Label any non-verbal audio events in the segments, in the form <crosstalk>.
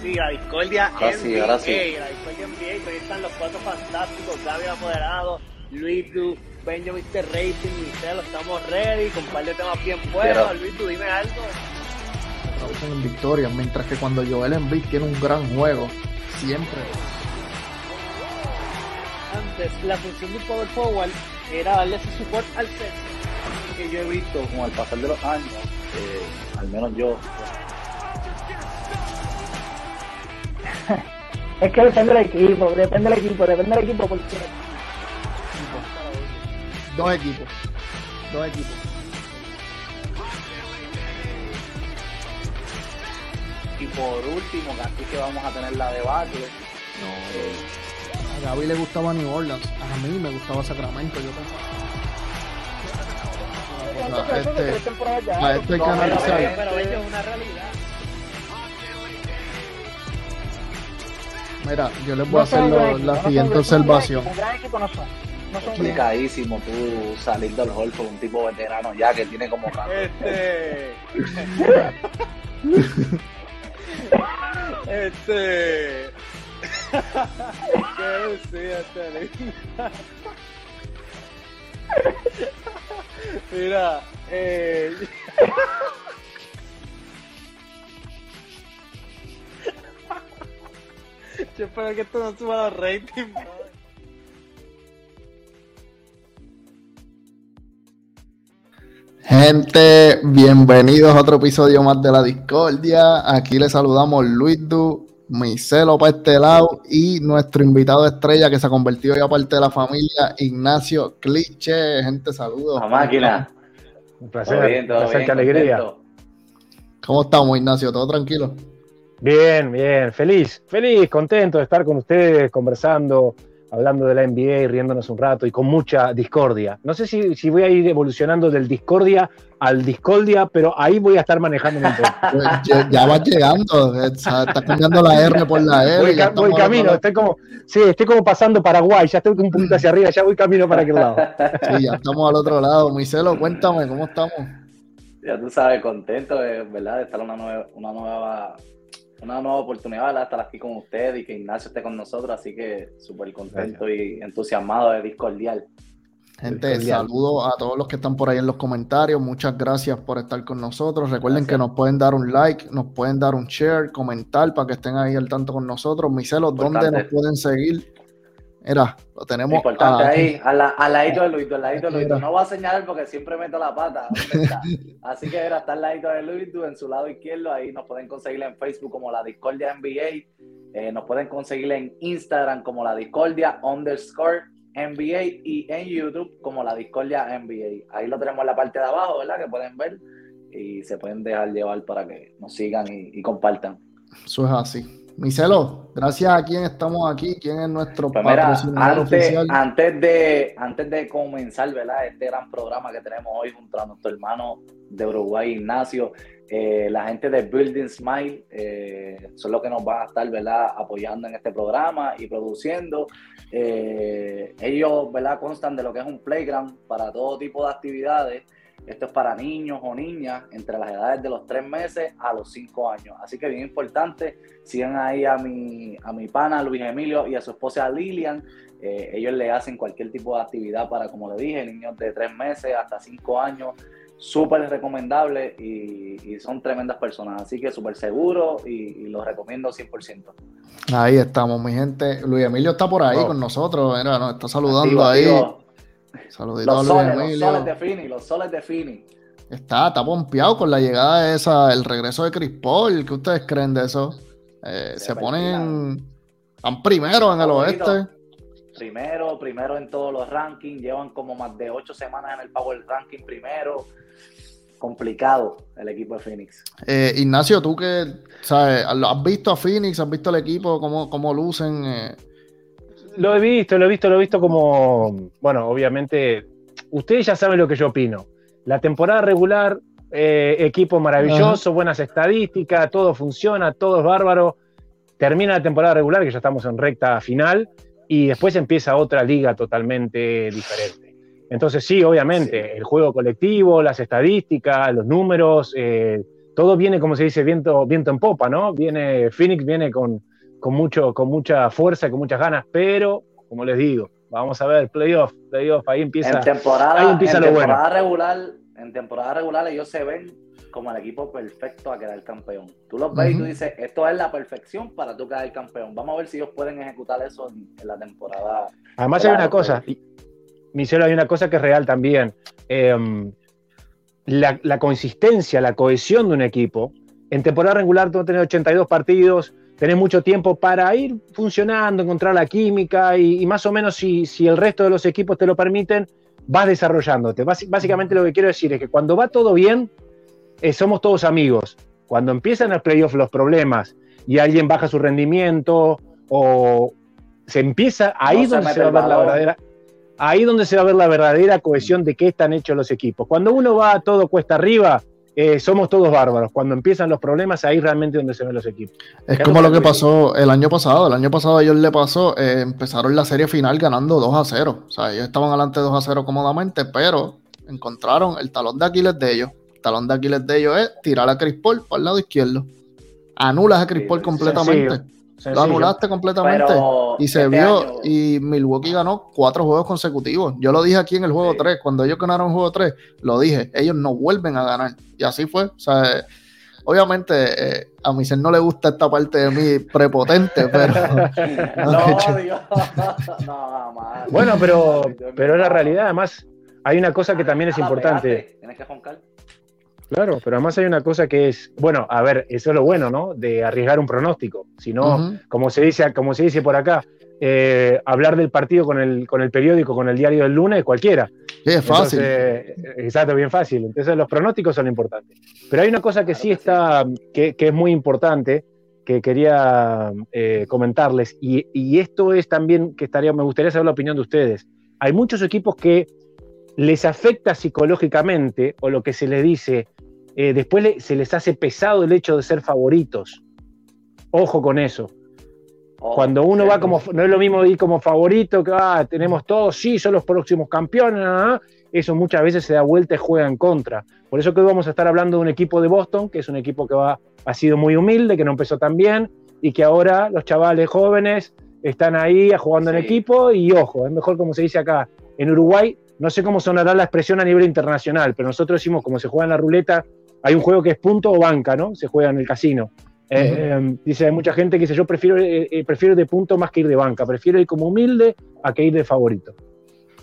sí, la discordia Ahora sí, NBA, ahora sí. la discordia NBA, ahí están los cuatro fantásticos, Gaby Apoderado, Luis Du, Benjamin Mr. Racing, Michelle, estamos ready, con un par de temas bien buenos, Luis Du, dime algo. en victorias, mientras que cuando Joel Embiid tiene un gran juego, siempre. Antes, la función del power forward era darle ese support al centro. que yo he visto con el pasar de los años, eh, al menos yo, Es que depende del equipo, depende del equipo, depende del equipo porque Dos equipos. Dos equipos. y por último, que vamos a tener la debate, A Gaby le gustaba New Orleans, a mí me gustaba Sacramento. Yo pensaba. ¿Cuántos este- tres temporadas ya? a este hay que Pero, analizar. pero, pero ello es una realidad. Mira, yo les voy a No son hacer un lo- gran equipo, la no siguiente un gran equipo, observación. Un gran equipo no son. No son un gran complicadísimo tú salir del hall por un tipo veterano ya que tiene como. Este. <laughs> este. <laughs> ¿Qué decía este lindo? <laughs> Mira, eh. Yo espero que esto no suba los ratings. Gente, bienvenidos a otro episodio más de la Discordia. Aquí les saludamos Luis Du, Miselo para este lado y nuestro invitado estrella que se ha convertido ya parte de la familia, Ignacio Cliche. Gente, saludos. La máquina. Un Todo placer, bien, todo un placer, bien, qué alegría. contento. ¿Cómo estamos, Ignacio? ¿Todo tranquilo? Bien, bien, feliz, feliz, contento de estar con ustedes conversando, hablando de la NBA, riéndonos un rato y con mucha discordia. No sé si, si voy a ir evolucionando del discordia al discordia, pero ahí voy a estar manejando un poco. <laughs> Ya, ya vas llegando, está está cambiando la R por la L. Voy, ca- camino, estoy como, sí, estoy como pasando Paraguay, ya estoy un poquito hacia arriba, ya voy camino para aquel lado. Sí, ya estamos al otro lado. Miselo, cuéntame, ¿cómo estamos? Ya tú sabes, contento ¿verdad? de estar una nueva, una nueva, una nueva oportunidad, ¿verdad? estar aquí con ustedes y que Ignacio esté con nosotros, así que súper contento y entusiasmado de Discordial. Gente, saludos a todos los que están por ahí en los comentarios. Muchas gracias por estar con nosotros. Recuerden que nos pueden dar un like, nos pueden dar un share, comentar para que estén ahí al tanto con nosotros. Miselos, ¿dónde Importante. nos pueden seguir? Mira, lo tenemos Importante ahí, al, la- al ladito de Luis, al ladito de Luis. No voy a señalar porque siempre meto la pata. <laughs> Así que era, está al ladito de Luis, en su lado izquierdo. Ahí nos pueden conseguir en Facebook como la Discordia NBA. Eh, nos pueden conseguir en Instagram como la Discordia underscore NBA y en YouTube como la Discordia NBA. Ahí lo tenemos en la parte de abajo, ¿verdad? Que pueden ver y se pueden dejar llevar para que nos sigan y, y compartan. Eso es así. Miselo, gracias a quién estamos aquí, quién es nuestro Pues mira, patrocinador antes, oficial. antes, de, antes de comenzar ¿verdad? este gran programa que tenemos hoy junto a nuestro hermano de Uruguay, Ignacio, eh, la gente de Building Smile eh, son los que nos van a estar ¿verdad? apoyando en este programa y produciendo. Eh, ellos ¿verdad? constan de lo que es un playground para todo tipo de actividades. Esto es para niños o niñas entre las edades de los 3 meses a los 5 años. Así que bien importante, sigan ahí a mi, a mi pana Luis Emilio y a su esposa Lilian. Eh, ellos le hacen cualquier tipo de actividad para, como le dije, niños de 3 meses hasta 5 años. Súper recomendable y, y son tremendas personas. Así que súper seguro y, y los recomiendo 100%. Ahí estamos, mi gente. Luis Emilio está por ahí con nosotros. Mira, nos está saludando Activo, ahí. activo. Saludito a Los soles, los soles de Fini, los soles de Fini. Está, está pompeado con la llegada de esa, el regreso de Chris Paul. ¿Qué ustedes creen de eso? Eh, Se ponen. Están primero en el Favorito. oeste. Primero, primero en todos los rankings, llevan como más de ocho semanas en el Power Ranking primero. Complicado el equipo de Phoenix. Eh, Ignacio, tú que sabes, has visto a Phoenix, has visto el equipo, cómo, cómo lucen. eh, Lo he visto, lo he visto, lo he visto como, bueno, obviamente, ustedes ya saben lo que yo opino. La temporada regular, eh, equipo maravilloso, buenas estadísticas, todo funciona, todo es bárbaro. Termina la temporada regular, que ya estamos en recta final, y después empieza otra liga totalmente diferente. Entonces sí, obviamente, Sí. el juego colectivo, las estadísticas, los números, eh, todo viene, como se dice, viento, viento en popa, ¿no? Viene, Phoenix viene con, con, mucho, con mucha fuerza y con muchas ganas, pero, como les digo, vamos a ver, playoff, playoff, ahí empieza, en temporada, ahí empieza en lo temporada bueno. regular, en temporada regular ellos se ven como el equipo perfecto a quedar campeón. Tú los ves y tú dices, esto es la perfección para tú quedar campeón. Vamos a ver si ellos pueden ejecutar eso en, en la temporada. Además hay una cosa, Michelo, hay una cosa que es real también. Eh, la, la consistencia, la cohesión de un equipo. En temporada regular tú tenés 82 partidos, tenés mucho tiempo para ir funcionando, encontrar la química y, y más o menos si, si el resto de los equipos te lo permiten, vas desarrollándote. Básicamente lo que quiero decir es que cuando va todo bien, eh, somos todos amigos. Cuando empiezan los playoffs los problemas y alguien baja su rendimiento o se empieza, ahí se donde se va a ver la verdadera, ahí donde se va a ver la verdadera cohesión de qué están hechos los equipos. Cuando uno va todo cuesta arriba, eh, somos todos bárbaros. Cuando empiezan los problemas, ahí realmente donde se ven los equipos. Es Ya como no lo que pasó el año pasado. El año pasado a ellos le pasó, eh, empezaron la serie final ganando 2 a 0. O sea, ellos estaban adelante 2 a 0 cómodamente, pero encontraron el talón de Aquiles de ellos. El talón de Aquiles de ellos es tirar a Chris Paul para el lado izquierdo. Anulas a Chris Paul sí, completamente. Sencillo. Lo anulaste completamente. Pero Y se este vio, año- y Milwaukee ganó cuatro juegos consecutivos. Yo lo dije aquí en el juego Sí. 3, cuando ellos ganaron el juego 3, lo dije, ellos no vuelven a ganar. Y así fue. O sea, eh, obviamente eh, a mi ser no le gusta esta parte de mí prepotente, <laughs> pero <laughs> No. <laughs> Dios. No, man. Bueno, pero, pero es la realidad. Además, hay una cosa que también es importante. Tienes que. Claro, pero además hay una cosa que es, bueno, a ver, eso es lo bueno, ¿no? De arriesgar un pronóstico. Si no, como se dice, como se dice por acá, eh, hablar del partido con el, con el periódico, con el diario del lunes, cualquiera. Sí, es fácil. Entonces, eh, exacto, bien fácil. Entonces los pronósticos son importantes. Pero hay una cosa que Claro sí que está, que, que es muy importante, que quería eh, comentarles, y, y esto es también que estaría, me gustaría saber la opinión de ustedes. Hay muchos equipos que les afecta psicológicamente, o lo que se les dice, eh, después le- se les hace pesado el hecho de ser favoritos. Ojo con eso. Ojo, Cuando uno va como, no es lo mismo ir como favorito, que ah, tenemos todos, sí, son los próximos campeones, ah, ah, eso muchas veces se da vuelta y juega en contra. Por eso que hoy vamos a estar hablando de un equipo de Boston, que es un equipo que va, ha sido muy humilde, que no empezó tan bien, y que ahora los chavales jóvenes están ahí jugando en equipo, y ojo, es mejor como se dice acá, en Uruguay, no sé cómo sonará la expresión a nivel internacional, pero nosotros decimos, como se juega en la ruleta, hay un juego que es punto o banca, ¿no? Se juega en el casino. Eh, eh, dice, hay mucha gente que dice, yo prefiero, eh, prefiero ir de punto más que ir de banca, prefiero ir como humilde a que ir de favorito.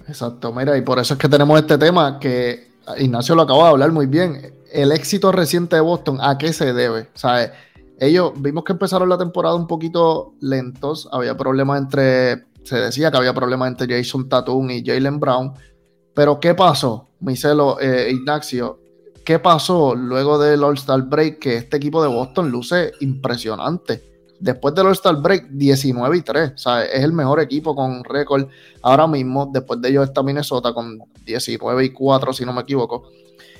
Exacto, mira, y por eso es que tenemos este tema que Ignacio lo acaba de hablar muy bien. El éxito reciente de Boston, ¿a qué se debe? O sea, ellos vimos que empezaron la temporada un poquito lentos, había problemas entre, se decía que había problemas entre Jason Tatum y Jalen Brown, pero ¿qué pasó? Micelo, eh, Ignacio, ¿qué pasó luego del All-Star Break? Que este equipo de Boston luce impresionante. Después del All-Star Break, 19 y 3. O sea, es el mejor equipo con récord ahora mismo. Después de ellos está Minnesota con 19 y 4, si no me equivoco.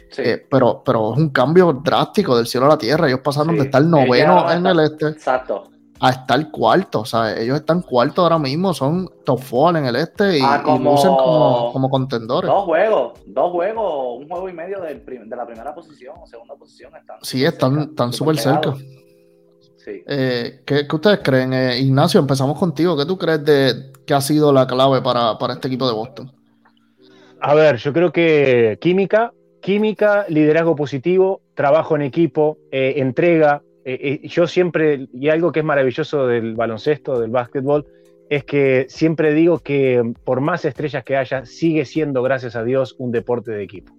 Sí. Eh, pero, pero es un cambio drástico del cielo a la tierra. Ellos pasaron Sí. de estar noveno en el este Exacto. A estar cuarto. O sea, ellos están cuarto ahora mismo, son top four en el este y, Ah, y como- lucen como, como contendores. Dos juegos, dos juegos, un juego y medio del de la primera posición o segunda posición. Están Sí, están cerca, están súper cerca. Sí. Eh, ¿qué, qué ustedes creen? Eh, Ignacio, empezamos contigo. ¿Qué tú crees de que ha sido la clave para, para este equipo de Boston? A ver, yo creo que química, química, liderazgo positivo, trabajo en equipo, eh, entrega. Eh, eh, yo siempre, y algo que es maravilloso del baloncesto, del básquetbol, es que siempre digo que por más estrellas que haya, sigue siendo, gracias a Dios, un deporte de equipo.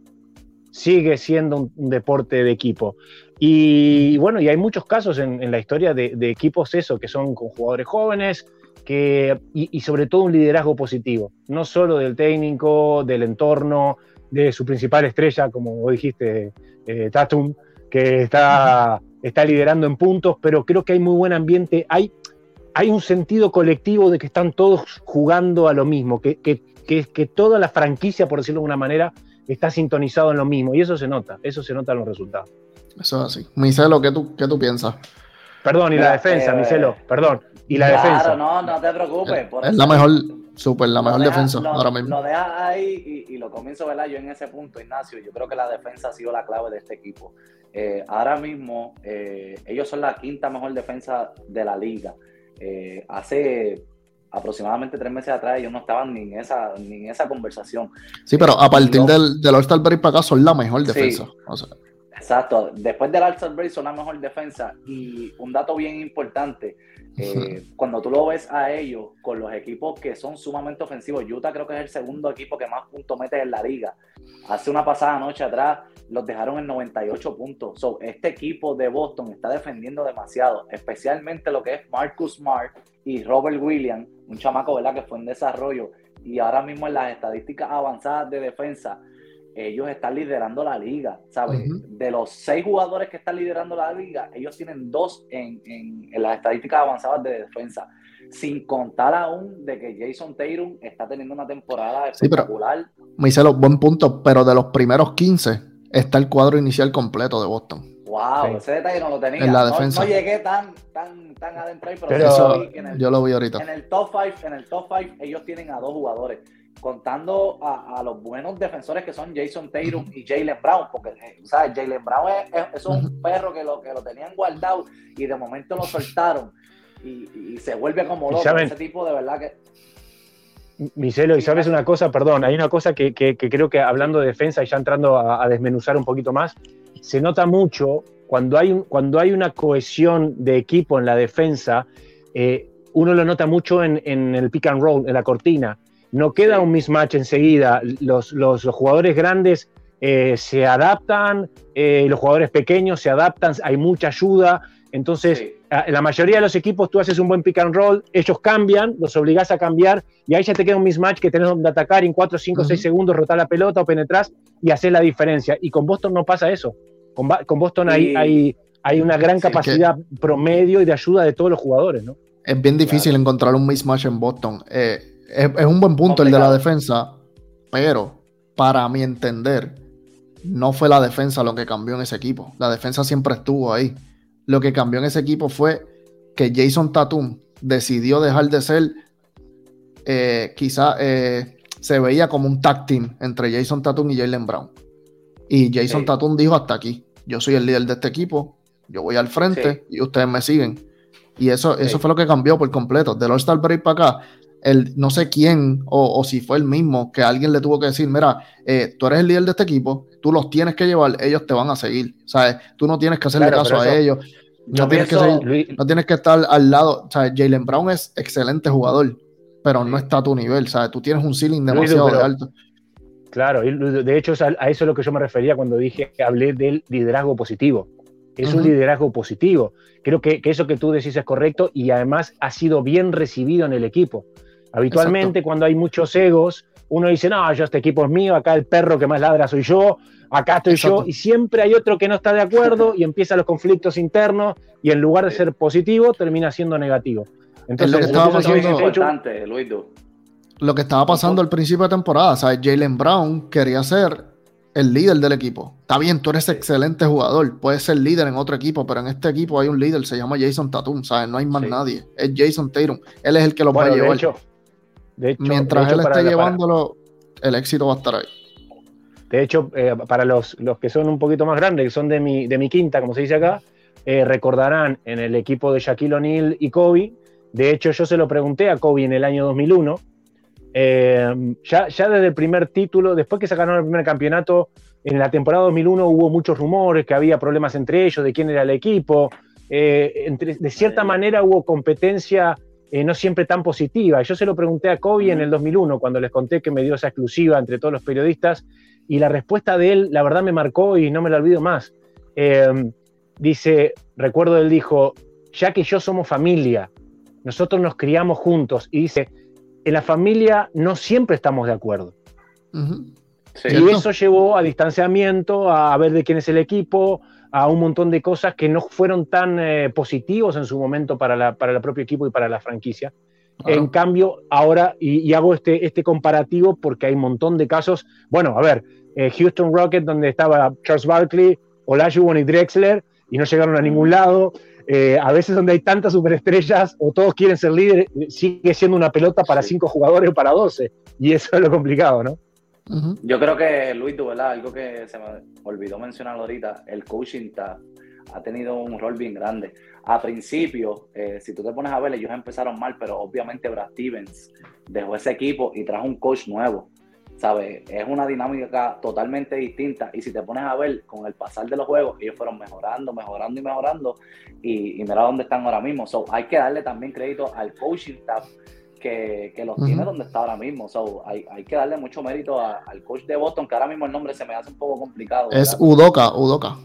Sigue siendo un, deporte de equipo. Y bueno, y hay muchos casos en, la historia de, equipos eso, que son con jugadores jóvenes, que, y, sobre todo un liderazgo positivo, no solo del técnico, del entorno, de su principal estrella, como dijiste, eh, Tatum, que está, está liderando en puntos, pero creo que hay muy buen ambiente, hay, hay un sentido colectivo de que están todos jugando a lo mismo, que, que, que, que toda la franquicia, por decirlo de una manera, está sintonizado en lo mismo, y eso se nota, eso se nota en los resultados. Eso es así. Micelo, ¿qué tú, qué tú piensas? Perdón, y la defensa, eh, Micelo, perdón. Y la claro, defensa. no, no te preocupes. por Es la mejor, Súper, la mejor deja- defensa lo- ahora mismo. Lo dejas ahí y, y lo comienzo, ¿verdad? Yo en ese punto, Ignacio, yo creo que la defensa ha sido la clave de este equipo. Eh, ahora mismo, eh, ellos son la quinta mejor defensa de la liga. Eh, hace aproximadamente tres meses atrás ellos no estaban ni en esa, ni en esa conversación. Sí, pero a partir no. del, del All-Star Break para acá son la mejor Sí. defensa. O sea, Exacto, después del All-Star Break son la mejor defensa y un dato bien importante, eh, <laughs> cuando tú lo ves a ellos con los equipos que son sumamente ofensivos, Utah creo que es el segundo equipo que más puntos mete en la liga. Hace una pasada noche atrás los dejaron en 98 puntos. So, este equipo de Boston está defendiendo demasiado, especialmente lo que es Marcus Smart y Robert Williams, un chamaco ¿verdad? que fue en desarrollo y ahora mismo en las estadísticas avanzadas de defensa ellos están liderando la liga, ¿sabes? De los seis jugadores que están liderando la liga, ellos tienen dos en, en- en las estadísticas avanzadas de defensa, sin contar aún de que Jason Tatum está teniendo una temporada Sí, pero- espectacular. Marcelo, buen punto, pero de los primeros 15 está el cuadro inicial completo de Boston. Wow, Sí. ese detalle no lo tenía. En la No- defensa. No, llegué tan, tan, tan adentro ahí, pero, Pero- sí Eso vi en el, yo lo vi ahorita. en el top 5, en el top five, ellos tienen a dos jugadores, contando a, a los buenos defensores que son Jason Tatum y Jalen Brown, porque eh, ¿sabes? Jalen Brown es, es- es un perro que lo, que lo tenían guardado y de momento lo soltaron y, y se vuelve como loco. saben- Ese tipo de verdad que Micelo, y sabes una cosa, perdón, hay una cosa que, que- que creo que hablando de defensa y ya entrando a, a desmenuzar un poquito más, se nota mucho cuando hay, un- cuando hay una cohesión de equipo en la defensa, eh, uno lo nota mucho en, en el pick and roll, en la cortina. No queda un mismatch enseguida. Los, los- los jugadores grandes eh, se adaptan, eh, los jugadores pequeños se adaptan, hay mucha ayuda. Entonces, sí. La mayoría de los equipos tú haces un buen pick and roll, ellos cambian, los obligás a cambiar y ahí ya te queda un mismatch que tenés donde atacar y en 4, 5, Ujú. 6 segundos rotar la pelota o penetrás y haces la diferencia. Y con Boston no pasa eso. Con, con Boston hay, hay, hay una gran Sí, capacidad promedio y de ayuda de todos los jugadores, ¿no? Es bien difícil encontrar un mismatch en Boston. Eh, es, es un buen punto el de la defensa, pero para mi entender, no fue la defensa lo que cambió en ese equipo. La defensa siempre estuvo ahí. Lo que cambió en ese equipo fue que Jason Tatum decidió dejar de ser, eh, quizá eh, se veía como un tag team entre Jason Tatum y Jalen Brown. Y Jason Sí. Tatum dijo hasta aquí, yo soy el líder de este equipo, yo voy al frente Sí. y ustedes me siguen. Y eso, eso fue lo que cambió por completo. Del All-Star Break para acá, el, no sé quién o, o si fue el mismo que alguien le tuvo que decir, mira, eh, tú eres el líder de este equipo, tú los tienes que llevar, ellos te van a seguir. ¿Sabes? Tú no tienes que hacerle Claro, caso a eso- ellos. No tienes, que pienso- seguir- Luis- no tienes que estar al lado. Sea, Jalen Brown es excelente jugador, pero no está a tu nivel. ¿sabes? Tú tienes un ceiling Luis, demasiado pero- alto. Claro, y de hecho a eso es lo que yo me refería cuando dije que hablé del liderazgo positivo. Es un liderazgo positivo. Creo que, que eso que tú decís es correcto y además ha sido bien recibido en el equipo. Habitualmente cuando hay muchos egos, uno dice, no, yo este equipo es mío, acá el perro que más ladra soy yo, acá estoy Exacto. yo, y siempre hay otro que no está de acuerdo y empiezan los conflictos internos y en lugar de ser positivo termina siendo negativo. Entonces, que lo estaba que pasando- de hecho- importante, Luis. Du. Lo que estaba pasando al principio de temporada, ¿sabes? Jalen Brown quería ser el líder del equipo. Está bien, tú eres excelente jugador, puedes ser líder en otro equipo, pero en este equipo hay un líder, se llama Jason Tatum, ¿sabes? No hay más Sí. nadie. Es Jason Tatum. Él es el que lo va a de llevar. hecho, de hecho- Mientras de hecho, él esté para- llevándolo, el éxito va a estar ahí. De hecho, eh, para los, los que son un poquito más grandes, que son de mi, de mi quinta, como se dice acá, eh, recordarán en el equipo de Shaquille O'Neal y Kobe. De hecho, yo se lo pregunté a Kobe en el año 2001. Eh, ya, ya desde el primer título, después que se ganó el primer campeonato, en la temporada 2001 hubo muchos rumores que había problemas entre ellos, de quién era el equipo. Eh, entre- de cierta manera hubo competencia eh, no siempre tan positiva. Yo se lo pregunté a Kobe en el 2001, cuando les conté que me dio esa exclusiva entre todos los periodistas, y la respuesta de él, la verdad, me marcó y no me la olvido más. Eh, dice, recuerdo él dijo, ya que yo somos familia, nosotros nos criamos juntos, y dice, en la familia no siempre estamos de acuerdo. Ujú. Sí. Y eso llevó a distanciamiento, a ver de quién es el equipo, a un montón de cosas que no fueron tan eh, positivos en su momento para, la, para el propio equipo y para la franquicia. Claro. En cambio, ahora, y, y hago este, este comparativo porque hay un montón de casos, bueno, a ver, eh, Houston Rockets donde estaba Charles Barkley, Olajuwon y Drexler, y no llegaron a ningún lado. eh, a veces donde hay tantas superestrellas o todos quieren ser líderes, sigue siendo una pelota para cinco jugadores o para doce. Y eso es lo complicado, ¿no? Yo creo que, Luis, ¿verdad? algo que se me olvidó mencionar ahorita, el coaching ha tenido un rol bien grande. A principio, eh, si tú te pones a ver, ellos empezaron mal, pero obviamente Brad Stevens dejó ese equipo y trajo un coach nuevo. ¿Sabes? Es una dinámica totalmente distinta. Y si te pones a ver, con el pasar de los juegos, ellos fueron mejorando, mejorando y mejorando. Y, mira dónde están ahora mismo. So, hay que darle también crédito al coaching staff que, que los tiene donde está ahora mismo. So, hay, hay, que darle mucho mérito al coach de Boston, que ahora mismo el nombre se me hace un poco complicado. Es Udoka, Udoka.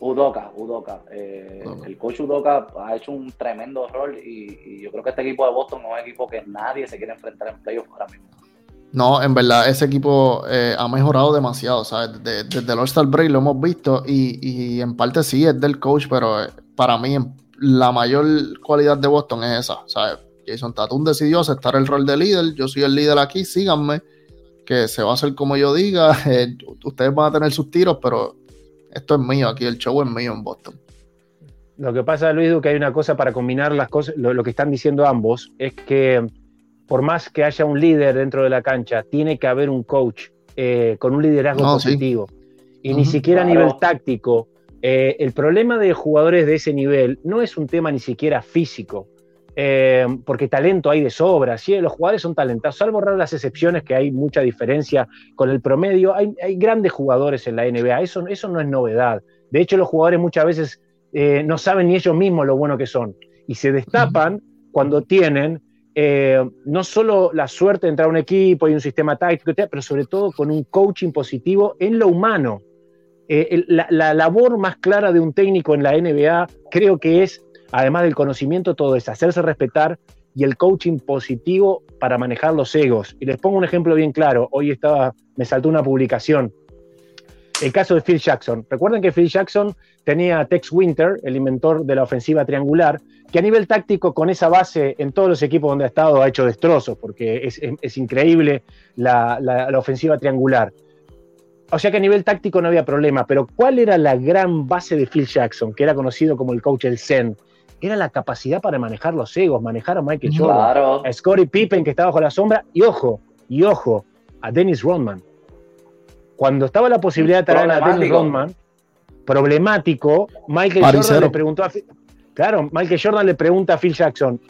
Udoka, Udoka. Eh, el coach Udoka ha hecho un tremendo rol y, yo creo que este equipo de Boston no es un equipo que nadie se quiere enfrentar en playoffs ahora mismo. No, en verdad, ese equipo eh, ha mejorado demasiado, ¿sabes? Desde, el All-Star Break lo hemos visto y, en parte sí es del coach, pero eh, para mí la mayor cualidad de Boston es esa, ¿sabes? Jason Tatum decidió aceptar el rol de líder, yo soy el líder aquí, síganme, que se va a hacer como yo diga, <laughs> ustedes van a tener sus tiros, pero esto es mío, aquí el show es mío en Boston. Lo que pasa, Luis, que hay una cosa para combinar las cosas, lo, que están diciendo ambos, es que por más que haya un líder dentro de la cancha, tiene que haber un coach eh, con un liderazgo positivo. Y ni siquiera a nivel táctico. Eh, el problema de jugadores de ese nivel no es un tema ni siquiera físico, eh, porque talento hay de sobra, ¿sí? los jugadores son talentados, salvo raras las excepciones que hay mucha diferencia con el promedio, hay, grandes jugadores en la NBA, eso, eso no es novedad. De hecho, los jugadores muchas veces eh, no saben ni ellos mismos lo bueno que son y se destapan cuando tienen eh, no solo la suerte de entrar a un equipo y un sistema táctico, pero sobre todo con un coaching positivo en lo humano. la, la labor más clara de un técnico en la NBA creo que es además del conocimiento, todo es hacerse respetar y el coaching positivo para manejar los egos. Y les pongo un ejemplo bien claro. Hoy estaba, me saltó una publicación. El caso de Phil Jackson. Recuerden que Phil Jackson tenía a Tex Winter, el inventor de la ofensiva triangular, que a nivel táctico, con esa base en todos los equipos donde ha estado, ha hecho destrozos, porque es, increíble la, la ofensiva triangular. O sea que a nivel táctico no había problema, pero ¿cuál era la gran base de Phil Jackson, que era conocido como el coach El Zen? Era la capacidad para manejar los egos, manejar a Michael Jordan, a Scottie Pippen que estaba bajo la sombra, y ojo, y ojo, a Dennis Rodman. Cuando estaba la posibilidad de traer a Dennis Rodman, problemático, Michael Jordan le preguntó a claro, Michael Jordan le pregunta a Phil Jackson,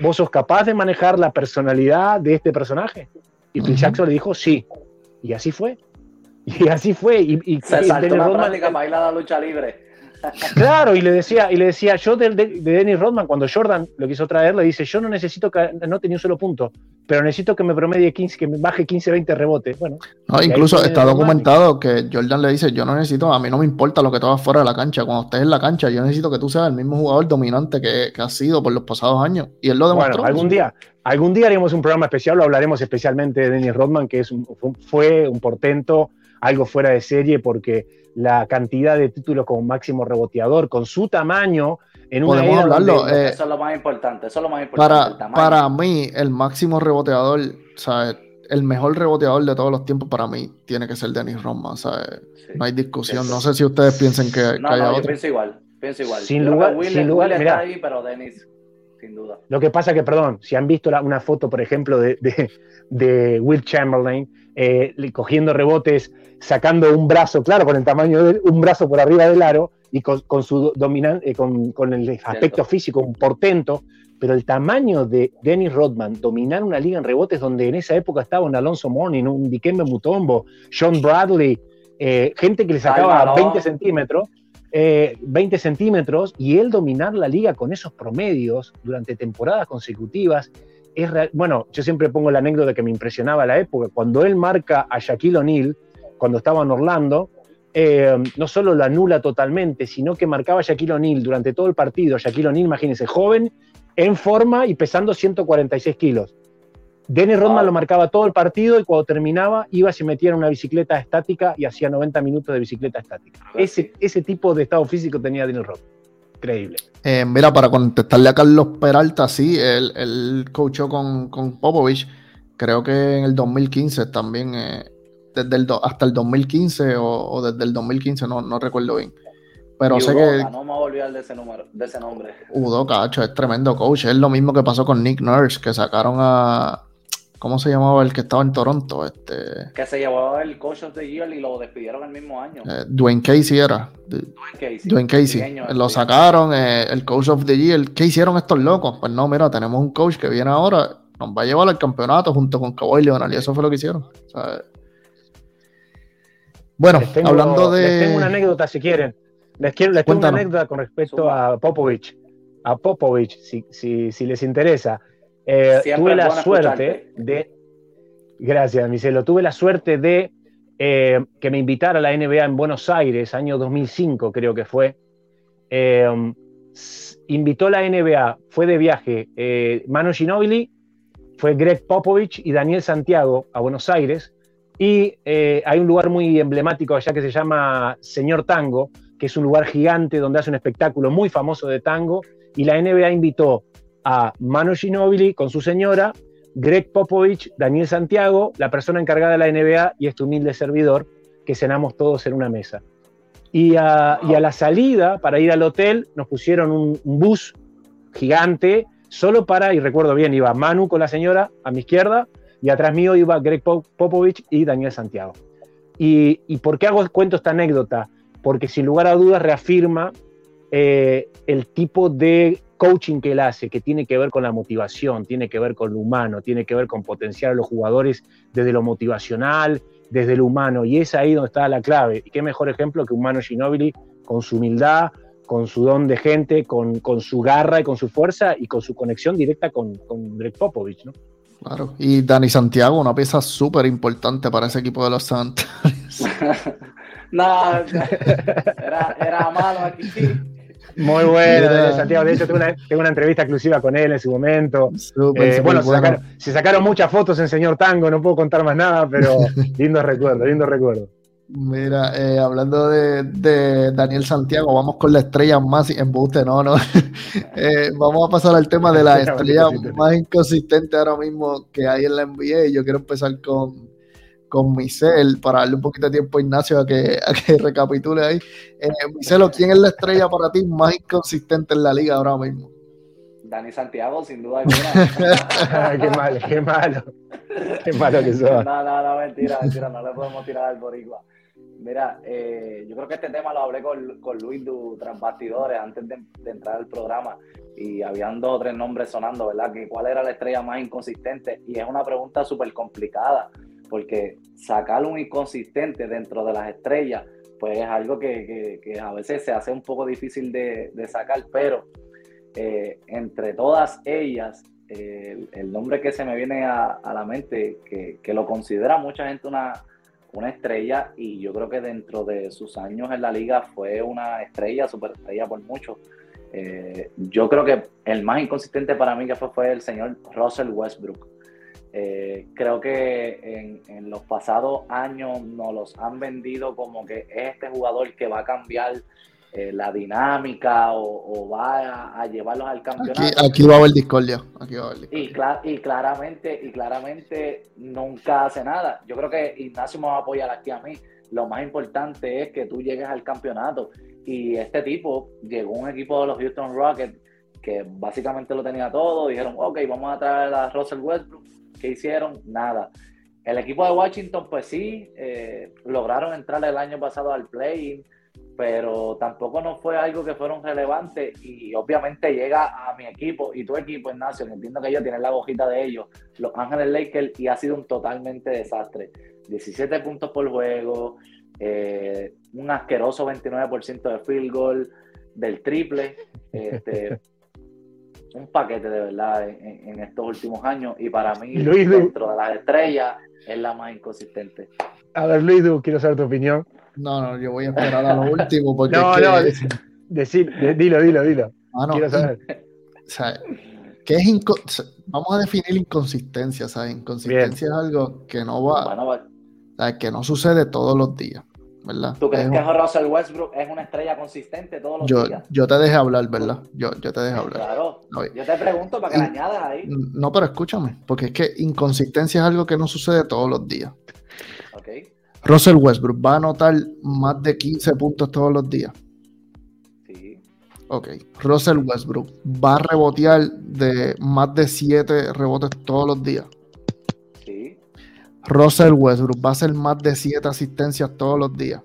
¿vos sos capaz de manejar la personalidad de este personaje? Y Phil Jackson le dijo sí. Y así fue. <laughs> Y así fue. Y, Se saltó una práctica para lucha libre. Claro, y le decía, y le decía, yo de, de, Dennis Rodman, cuando Jordan lo quiso traer, le dice, yo no necesito que no tenía un solo punto, pero necesito que me promedie 15, que me baje 15, 20 rebotes. Bueno. incluso está documentado que Jordan le dice, yo no necesito, a mí no me importa lo que tú hagas fuera de la cancha, cuando estés en la cancha, yo necesito que tú seas el mismo jugador dominante que, que has sido por los pasados años. Y él lo demostró. Bueno, algún día, algún día haremos un programa especial, lo hablaremos especialmente de Dennis Rodman, que es fue un portento, algo fuera de serie, porque la cantidad de títulos como máximo reboteador, con su tamaño en una Podemos hablarlo. Eh, eso es lo más importante. Eso es lo más importante. Para, para mí, el máximo reboteador, ¿sabes? el mejor reboteador de todos los tiempos para mí tiene que ser Dennis Rodman. ¿sabes? No hay discusión. No sé si ustedes piensen que, no, no, Yo pienso igual. Pienso igual. Sin lugar, sin lugar está ahí, pero Dennis, sin duda. Lo que pasa que, perdón, si han visto una foto, por ejemplo, de, de, de Will Chamberlain eh, cogiendo rebotes sacando un brazo, claro, con el tamaño de un brazo por arriba del aro y con, su dominante, eh, con, el aspecto físico, un portento, pero el tamaño de Dennis Rodman, dominar una liga en rebotes donde en esa época estaba un Alonso Morning, un Dikembe Mutombo, Sean Bradley, eh, gente que le sacaba 20 centímetros, 20 centímetros, y él dominar la liga con esos promedios durante temporadas consecutivas, es bueno, yo siempre pongo la anécdota que me impresionaba la época, cuando él marca a Shaquille O'Neal, cuando estaba en Orlando, eh, no solo lo anula totalmente, sino que marcaba a Shaquille O'Neal durante todo el partido. Shaquille O'Neal, imagínense, joven, en forma y pesando 146 kilos. Dennis Rodman lo marcaba todo el partido y cuando terminaba iba, se metía en una bicicleta estática y hacía 90 minutos de bicicleta estática. Ese, ese tipo de estado físico tenía Dennis Rodman. Increíble. Eh, mira, para contestarle a Carlos Peralta, sí, él, él coachó con, con Popovich, creo que en el 2015 también. Eh, desde el hasta el 2015 o, desde el 2015, no, no recuerdo bien. Pero Y sé Udoka, que No me voy a olvidar de ese, número, de ese nombre. Udoka, hacho, es tremendo coach. Es lo mismo que pasó con Nick Nurse, que sacaron a. ¿Cómo se llamaba el que estaba en Toronto? Este, Que se llevó el coach of the year y lo despidieron el mismo año. eh, Dwayne Casey era. Dwayne Casey. Dwayne Casey. Pequeño, Lo sacaron, eh, el coach of the year. ¿Qué hicieron estos locos? Pues no, mira, tenemos un coach que viene ahora, nos va a llevar al campeonato junto con Kawhi Leonard, y eso fue lo que hicieron. O sea, bueno, Les tengo, hablando de. les tengo una anécdota si quieren. Les, quiero, les tengo una anécdota con respecto a Popovich. A Popovich, si, si, si les interesa. Eh, tuve la bueno suerte escucharte. de. Gracias, Micelo. Tuve la suerte de eh, que me invitara a la NBA en Buenos Aires, año 2005, creo que fue. Eh, invitó la NBA, fue de viaje eh, Manu Ginobili, fue Greg Popovich y Daniel Santiago a Buenos Aires. Y hay un lugar muy emblemático allá que se llama Señor Tango, que es un lugar gigante donde hace un espectáculo muy famoso de tango. Y la NBA invitó a Manu Ginobili con su señora, Greg Popovich, Daniel Santiago, la persona encargada de la NBA y este humilde servidor, que cenamos todos en una mesa. Y a, y a la salida, para ir al hotel, nos pusieron un, bus gigante, solo para, y recuerdo bien, iba Manu con la señora a mi izquierda, y atrás mío iba Greg Pop- Popovich y Daniel Santiago. Y, y por qué hago cuento esta anécdota? Porque sin lugar a dudas reafirma eh, el tipo de coaching que él hace, que tiene que ver con la motivación, tiene que ver con lo humano, tiene que ver con potenciar a los jugadores desde lo motivacional, desde lo humano, y es ahí donde está la clave. Y qué mejor ejemplo que un Manu Ginobili con su humildad, con su don de gente, con, con su garra y con su fuerza y con su conexión directa con, con Greg Popovich, ¿no? Claro. Y Dani Santiago, una pieza súper importante para ese equipo de los Santos. <laughs> no, era, era malo aquí. Muy bueno, Mira. Daniel Santiago. De hecho, tengo una, tengo una entrevista exclusiva con él en su momento. Súper, Eh, bueno, se sacaron, se sacaron muchas fotos en Señor Tango, no puedo contar más nada, pero <laughs> lindo recuerdo, lindo recuerdo. Mira, eh, hablando de, de Daniel Santiago, vamos con la estrella más embuste, no, no. <laughs> Eh, vamos a pasar al tema de la <laughs> estrella más inconsistente ahora mismo que hay en la NBA. Yo quiero empezar con, con Michel para darle un poquito de tiempo a Ignacio a que, a que <laughs> recapitule ahí. Eh, ¿quién es la estrella para ti más inconsistente en la liga ahora mismo? Dani Santiago, sin duda alguna. <laughs> qué malo, qué malo. Qué malo que sos. No, no, no, mentira, mentira, no le podemos tirar al boricua. Mira, eh, yo creo que este tema lo hablé con, con Luis du, tras bastidores antes de, de entrar al programa y habían dos o tres nombres sonando, ¿verdad? Que cuál era la estrella más inconsistente y es una pregunta súper complicada porque sacar un inconsistente dentro de las estrellas pues es algo que, a veces se hace un poco difícil de, sacar, pero eh, entre todas ellas, el, nombre que se me viene a, la mente, que, lo considera mucha gente una, una estrella, y yo creo que dentro de sus años en la liga fue una estrella, superestrella por mucho. Eh, yo creo que el más inconsistente para mí que fue, fue el señor Russell Westbrook. Eh, creo que en, en los pasados años nos los han vendido como que es este jugador que va a cambiar eh, la dinámica o, o va a, a llevarlos al campeonato. Aquí, aquí va a haber discordia. Aquí va a haber discordia. Y, cla- y claramente, y claramente nunca hace nada. Yo creo que Ignacio me va a apoyar aquí a mí. Lo más importante es que tú llegues al campeonato. Y este tipo llegó a un equipo de los Houston Rockets que básicamente lo tenía todo. Dijeron, ok, vamos a traer a Russell Westbrook. ¿Qué hicieron? Nada. El equipo de Washington, pues sí, eh, lograron entrar el año pasado al play pero tampoco no fue algo que fueron relevantes y obviamente llega a mi equipo y tu equipo, Ignacio, que entiendo que ellos tienen la hojita de ellos, Los Ángeles Lakers, y ha sido un totalmente desastre. 17 puntos por juego, eh, un asqueroso 29% de field goal, del triple, este, <laughs> un paquete de verdad en, en estos últimos años y para mí <laughs> Luis, dentro de las estrellas es la más inconsistente. A ver, Luis, Du, quiero saber tu opinión. No, no, yo voy a esperar a lo último porque No, que- no, Decir, de- dilo, dilo, dilo. mano, Quiero saber. o sea, ¿qué es inco- vamos a definir inconsistencia, ¿sabes? Inconsistencia es algo que no va, Bueno, o sea, que no sucede todos los días, ¿verdad? ¿Tú crees Es que un- Russell Westbrook es una estrella consistente todos los yo, días? yo te dejé hablar, ¿verdad? Yo, yo te dejé hablar. Claro. Yo te pregunto para que Y- le añadas ahí. No, pero escúchame, porque es que inconsistencia es algo que no sucede todos los días. Ok. Russell Westbrook va a anotar más de 15 puntos todos los días. Ok, Russell Westbrook va a rebotear de más de 7 rebotes todos los días. Russell Westbrook va a hacer más de 7 asistencias todos los días.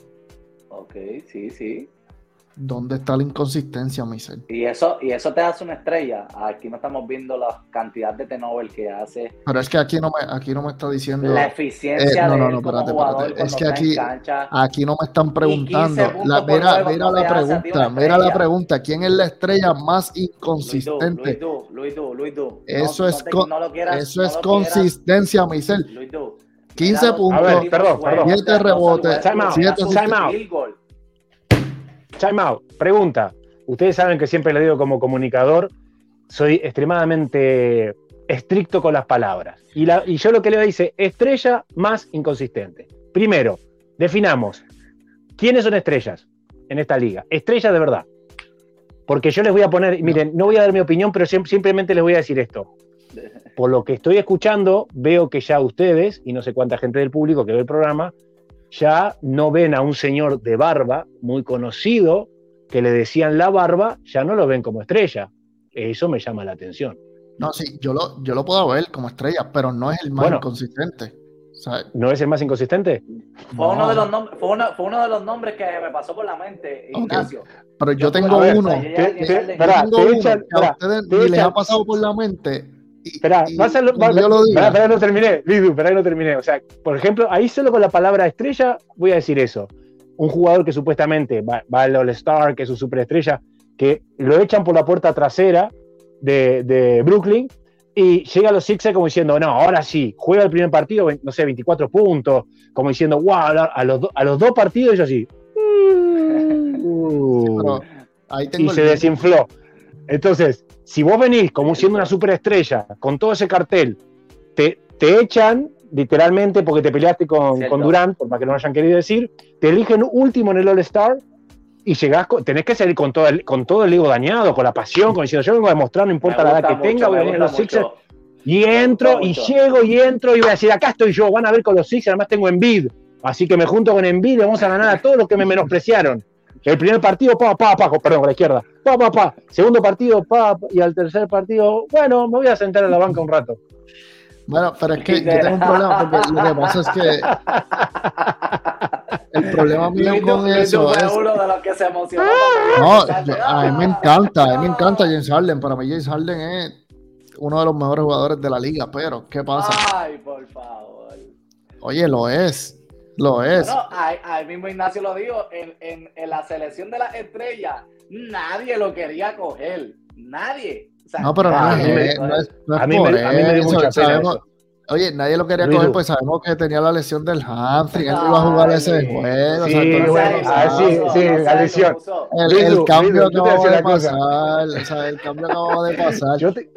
ok, sí, sí. ¿Dónde está la inconsistencia, Michel? Y eso, y eso te hace una estrella. Aquí no estamos viendo la cantidad de Tenovel que hace, Pero es que aquí no me, aquí no me está diciendo. la eficiencia Eh, no, de no, no, como espérate, espérate. Es que aquí- cancha. Aquí no me están preguntando. 15 puntos La, por mira, mira no la pregunta, mira la pregunta. ¿Quién es la estrella más inconsistente? Luis Du, Luis Du, Luis Du. No- Eso no es, te- con- no lo quieras- eso no es consistencia, Michel. Luis Du, 15 mira los puntos. A ver, perdón, perdón. de Siete Russell rebotes, Westbrook, Time out, time out. Time out. Pregunta. Ustedes saben que siempre le digo como comunicador, soy extremadamente estricto con las palabras. Y, la- y yo lo que le dice, estrella más inconsistente. Primero, definamos, ¿quiénes son estrellas en esta liga? Estrellas de verdad. Porque yo les voy a poner, miren, no voy a dar mi opinión, pero sim- simplemente les voy a decir esto. Por lo que estoy escuchando, veo que ya ustedes, y no sé cuánta gente del público que ve el programa, ya no ven a un señor de barba muy conocido que le decían la barba, ya no lo ven como estrella. Eso me llama la atención. No, sí, yo lo, yo lo puedo ver como estrella, pero no es el más Bueno. inconsistente. O sea, ¿No es el más inconsistente? Fue, uno no. de los nombres, fue, uno, fue uno de los nombres que me pasó por la mente, Ok. Ignacio. pero yo Yo tengo uno. a Te- te- te uno que ustedes te ni les ha pasado por la mente. Espera, yo lo diga, espera, espera, no terminé, Lidu, espera que no terminé. O sea, por ejemplo, ahí solo con la palabra estrella voy a decir eso. Un jugador que supuestamente va, va al All-Star, que es su superestrella, que lo echan por la puerta trasera de, de Brooklyn y llega a los Sixers como diciendo, no, ahora sí, juega el primer partido, no sé, 24 puntos, como diciendo, wow, a los, do- a los dos partidos ellos así. <laughs> pero ahí y se desinfló. Entonces, si vos venís como siendo una superestrella, con todo ese cartel, te, te echan literalmente porque te peleaste con, con Durant, por más que no lo hayan querido decir, te eligen último en el All-Star y llegás, con- tenés que salir con todo, el, con todo el ego dañado, con la pasión, con diciendo, yo vengo a demostrar, no importa la edad que tenga, voy a venir a los Sixers y entro y llego y entro y voy a decir, acá estoy yo, van a ver con los Sixers, además tengo Envid, así que me junto con Envid y vamos a ganar a todos los que me menospreciaron. El primer partido, pa, pa, pa, perdón, con la izquierda, pa, pa, pa. Segundo partido, pa, y al tercer partido, bueno, me voy a sentar en la banca un rato. Bueno, pero es que yo tengo un <laughs> problema porque lo que pasa es que el problema mío con eso fue es. uno de los que se emocionó. No, yo- a mí me encanta, a mí me encanta James Harden. Para mí James Harden es uno de los mejores jugadores de la liga, pero ¿qué pasa? Ay, por favor. Oye, lo es, lo es. Bueno, ahí, ahí mismo Ignacio lo dijo, en, en, en la selección de las estrellas, nadie lo quería coger. Nadie. O sea, No, pero no mí me- no es, no es a mí por me- a mí me dio eso, mucha pena sabemos- eso. Oye, nadie lo quería Luis coger pues sabemos que tenía la lesión del hamstring, él no iba a jugar ese juego. sí, o sea, bueno, ah, sí, sí, la lesión. El, el cambio Luis Du, yo te voy a acababa decir de una cosa. pasar, o sea, el cambio acababa de pasar. Yo te...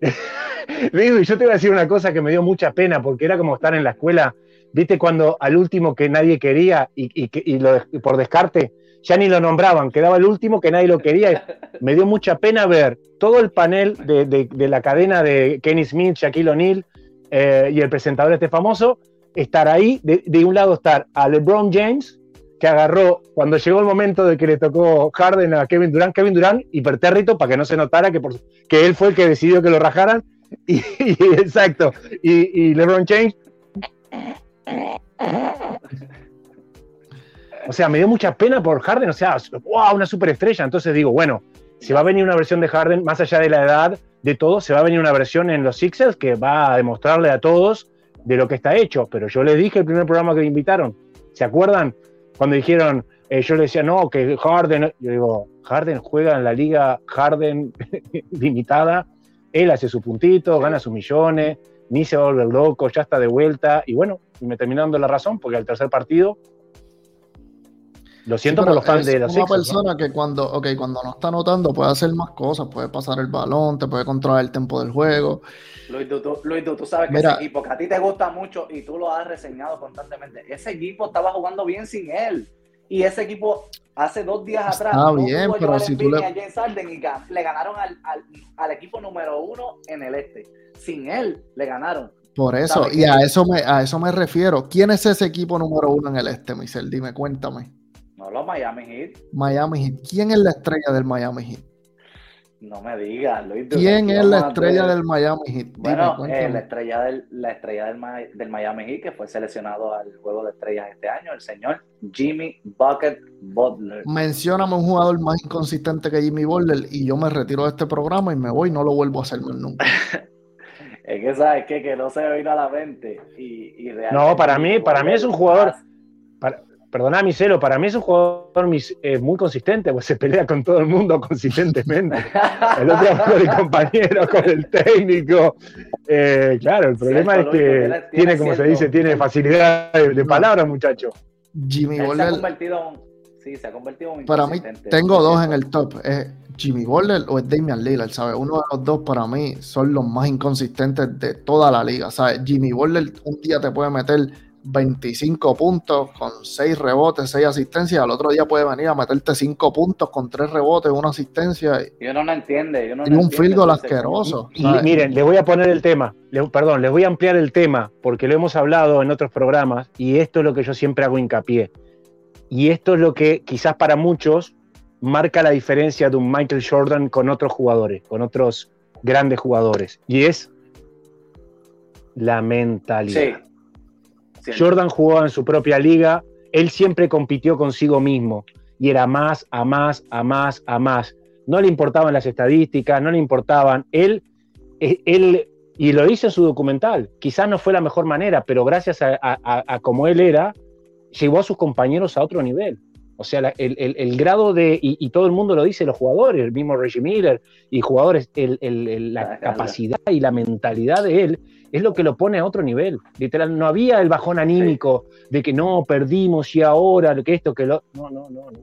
<laughs> Lidu, y yo te voy a decir una cosa que me dio mucha pena, porque era como estar en la escuela, viste, cuando al último que nadie quería y, y lo, y por descarte ya ni lo nombraban, quedaba el último que nadie lo quería. <laughs> Me dio mucha pena ver todo el panel de, de- de la cadena de Kenny Smith, Shaquille O'Neal eh, y el presentador este famoso, estar ahí, de, de un lado estar a LeBron James, que agarró cuando llegó el momento de que le tocó Harden a Kevin Durant, Kevin Durant hipertérrito para que no se notara que, por, que él fue el que decidió que lo rajaran. Y, <laughs> y- exacto. Y, y LeBron James. O sea, me dio mucha pena por Harden. O sea, wow, una superestrella. Entonces digo, bueno, si va a venir una versión de Harden, más allá de la edad, de todo, se va a venir una versión en los Sixers que va a demostrarle a todos de lo que está hecho. Pero yo les dije el primer programa que me invitaron. ¿Se acuerdan? Cuando dijeron, eh, yo le decía, no, que Harden, yo digo, Harden juega en la liga Harden <laughs> limitada, él hace su puntito, gana sus millones, ni se volver loco, ya está de vuelta, y bueno, y me terminó dando la razón, porque al tercer partido, lo siento Sí, por los fans es de los una Sixers, ¿no? persona que cuando, okay, cuando no está anotando puede hacer más cosas, puede pasar el balón, te puede controlar el tiempo del juego. Luis, tú, tú- Luis, tú, tú sabes que Mira. ese equipo que a ti te gusta mucho y tú lo has reseñado constantemente, ese equipo estaba jugando bien sin él. Y ese equipo hace dos días atrás Está no bien, pudo pero llevar si en tú le- a James Harden y le ganaron al, al, al equipo número uno en el este. Sin él le ganaron. Por eso, ¿Sabe y a eso me, a eso me refiero. ¿Quién es ese equipo número uno en el este, Michel? Dime, cuéntame. No, los Miami Heat. Miami Heat. ¿Quién es la estrella del Miami Heat? No me digas, Luis. ¿Quién es la estrella del Miami Heat? Dime, Bueno, eh, la estrella, del, la estrella del, Miami Heat, que fue seleccionado al Juego de Estrellas este año, el señor Jimmy Bucket Butler. Mencióname un jugador más inconsistente que Jimmy Butler y yo me retiro de este programa y me voy y no lo vuelvo a hacer más nunca. <laughs> Es que, ¿sabes qué? Que no se me vino a la mente. Y, y No, para mí- para mí es un jugador- más- Perdona, mi celo, para mí es un jugador mis- eh, muy consistente, pues se pelea con todo el mundo consistentemente. <laughs> El otro día con el compañero, con el técnico. Eh, claro, el problema Cierto, es que tiene- como se dice, tiene facilidad de, de No. palabra, muchacho. Jimmy Él se ha convertido en- sí, se ha convertido en para mí, tengo dos en el top. Es Jimmy Butler o es Damian Lillard, ¿sabes? Uno de los dos para mí son los más inconsistentes de toda la liga, ¿sabes? Jimmy Butler un día te puede meter 25 puntos con 6 rebotes, 6 asistencias, al otro día puede venir a meterte 5 puntos con 3 rebotes, una asistencia y Y uno no entiende. y uno y no un field goal asqueroso. Y ¿sabes? miren, les voy a poner el tema, le- perdón, les voy a ampliar el tema, porque lo hemos hablado en otros programas, y esto es lo que yo siempre hago hincapié. Y esto es lo que quizás para muchos marca la diferencia de un Michael Jordan con otros jugadores, con otros grandes jugadores. Y es la mentalidad. Sí. Jordan jugaba en su propia liga, él siempre compitió consigo mismo y era más, a más, a más, a más. No le importaban las estadísticas, no le importaban. Él, eh, él y lo hizo en su documental. Quizás no fue la mejor manera, pero gracias a- a como él era, llevó a sus compañeros a otro nivel. O sea, la- el, el- el grado de, y, y todo el mundo lo dice, los jugadores, el mismo Reggie Miller y jugadores, el- la Ajá. capacidad y la mentalidad de él es lo que lo pone a otro nivel. Literal, no había el bajón anímico de que no, perdimos y ahora, lo que esto, que lo. No, no, no. no.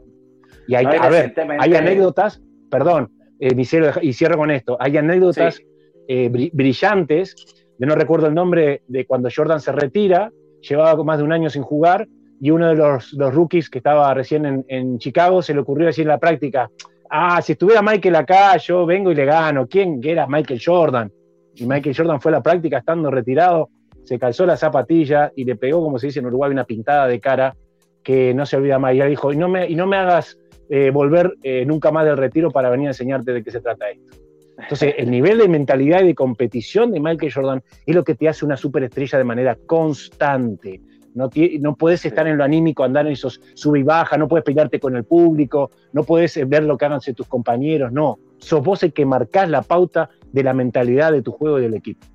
Y hay, No, a ver, hay anécdotas, perdón, eh, y cierro con esto, hay anécdotas Sí. eh, bri- brillantes, yo no recuerdo el nombre de cuando Jordan se retira, llevaba más de un año sin jugar, y uno de los, rookies que estaba recién en, en Chicago se le ocurrió decir en la práctica, ah, si estuviera Michael acá, yo vengo y le gano, ¿quién era Michael Jordan? Y Michael Jordan fue a la práctica estando retirado, se calzó la zapatilla y le pegó, como se dice en Uruguay, una pintada de cara que no se olvida más. Y él dijo, y no me, y no me hagas eh, volver eh, nunca más del retiro para venir a enseñarte de qué se trata esto. Entonces, el nivel de mentalidad y de competición de Michael Jordan es lo que te hace una superestrella de manera constante. No, no puedes estar en lo anímico, andar en esos sube y baja, no puedes pelearte con el público, no puedes eh, ver lo que hagan tus compañeros, no. Sos vos el que marcás la pauta de la mentalidad de tu juego y del equipo.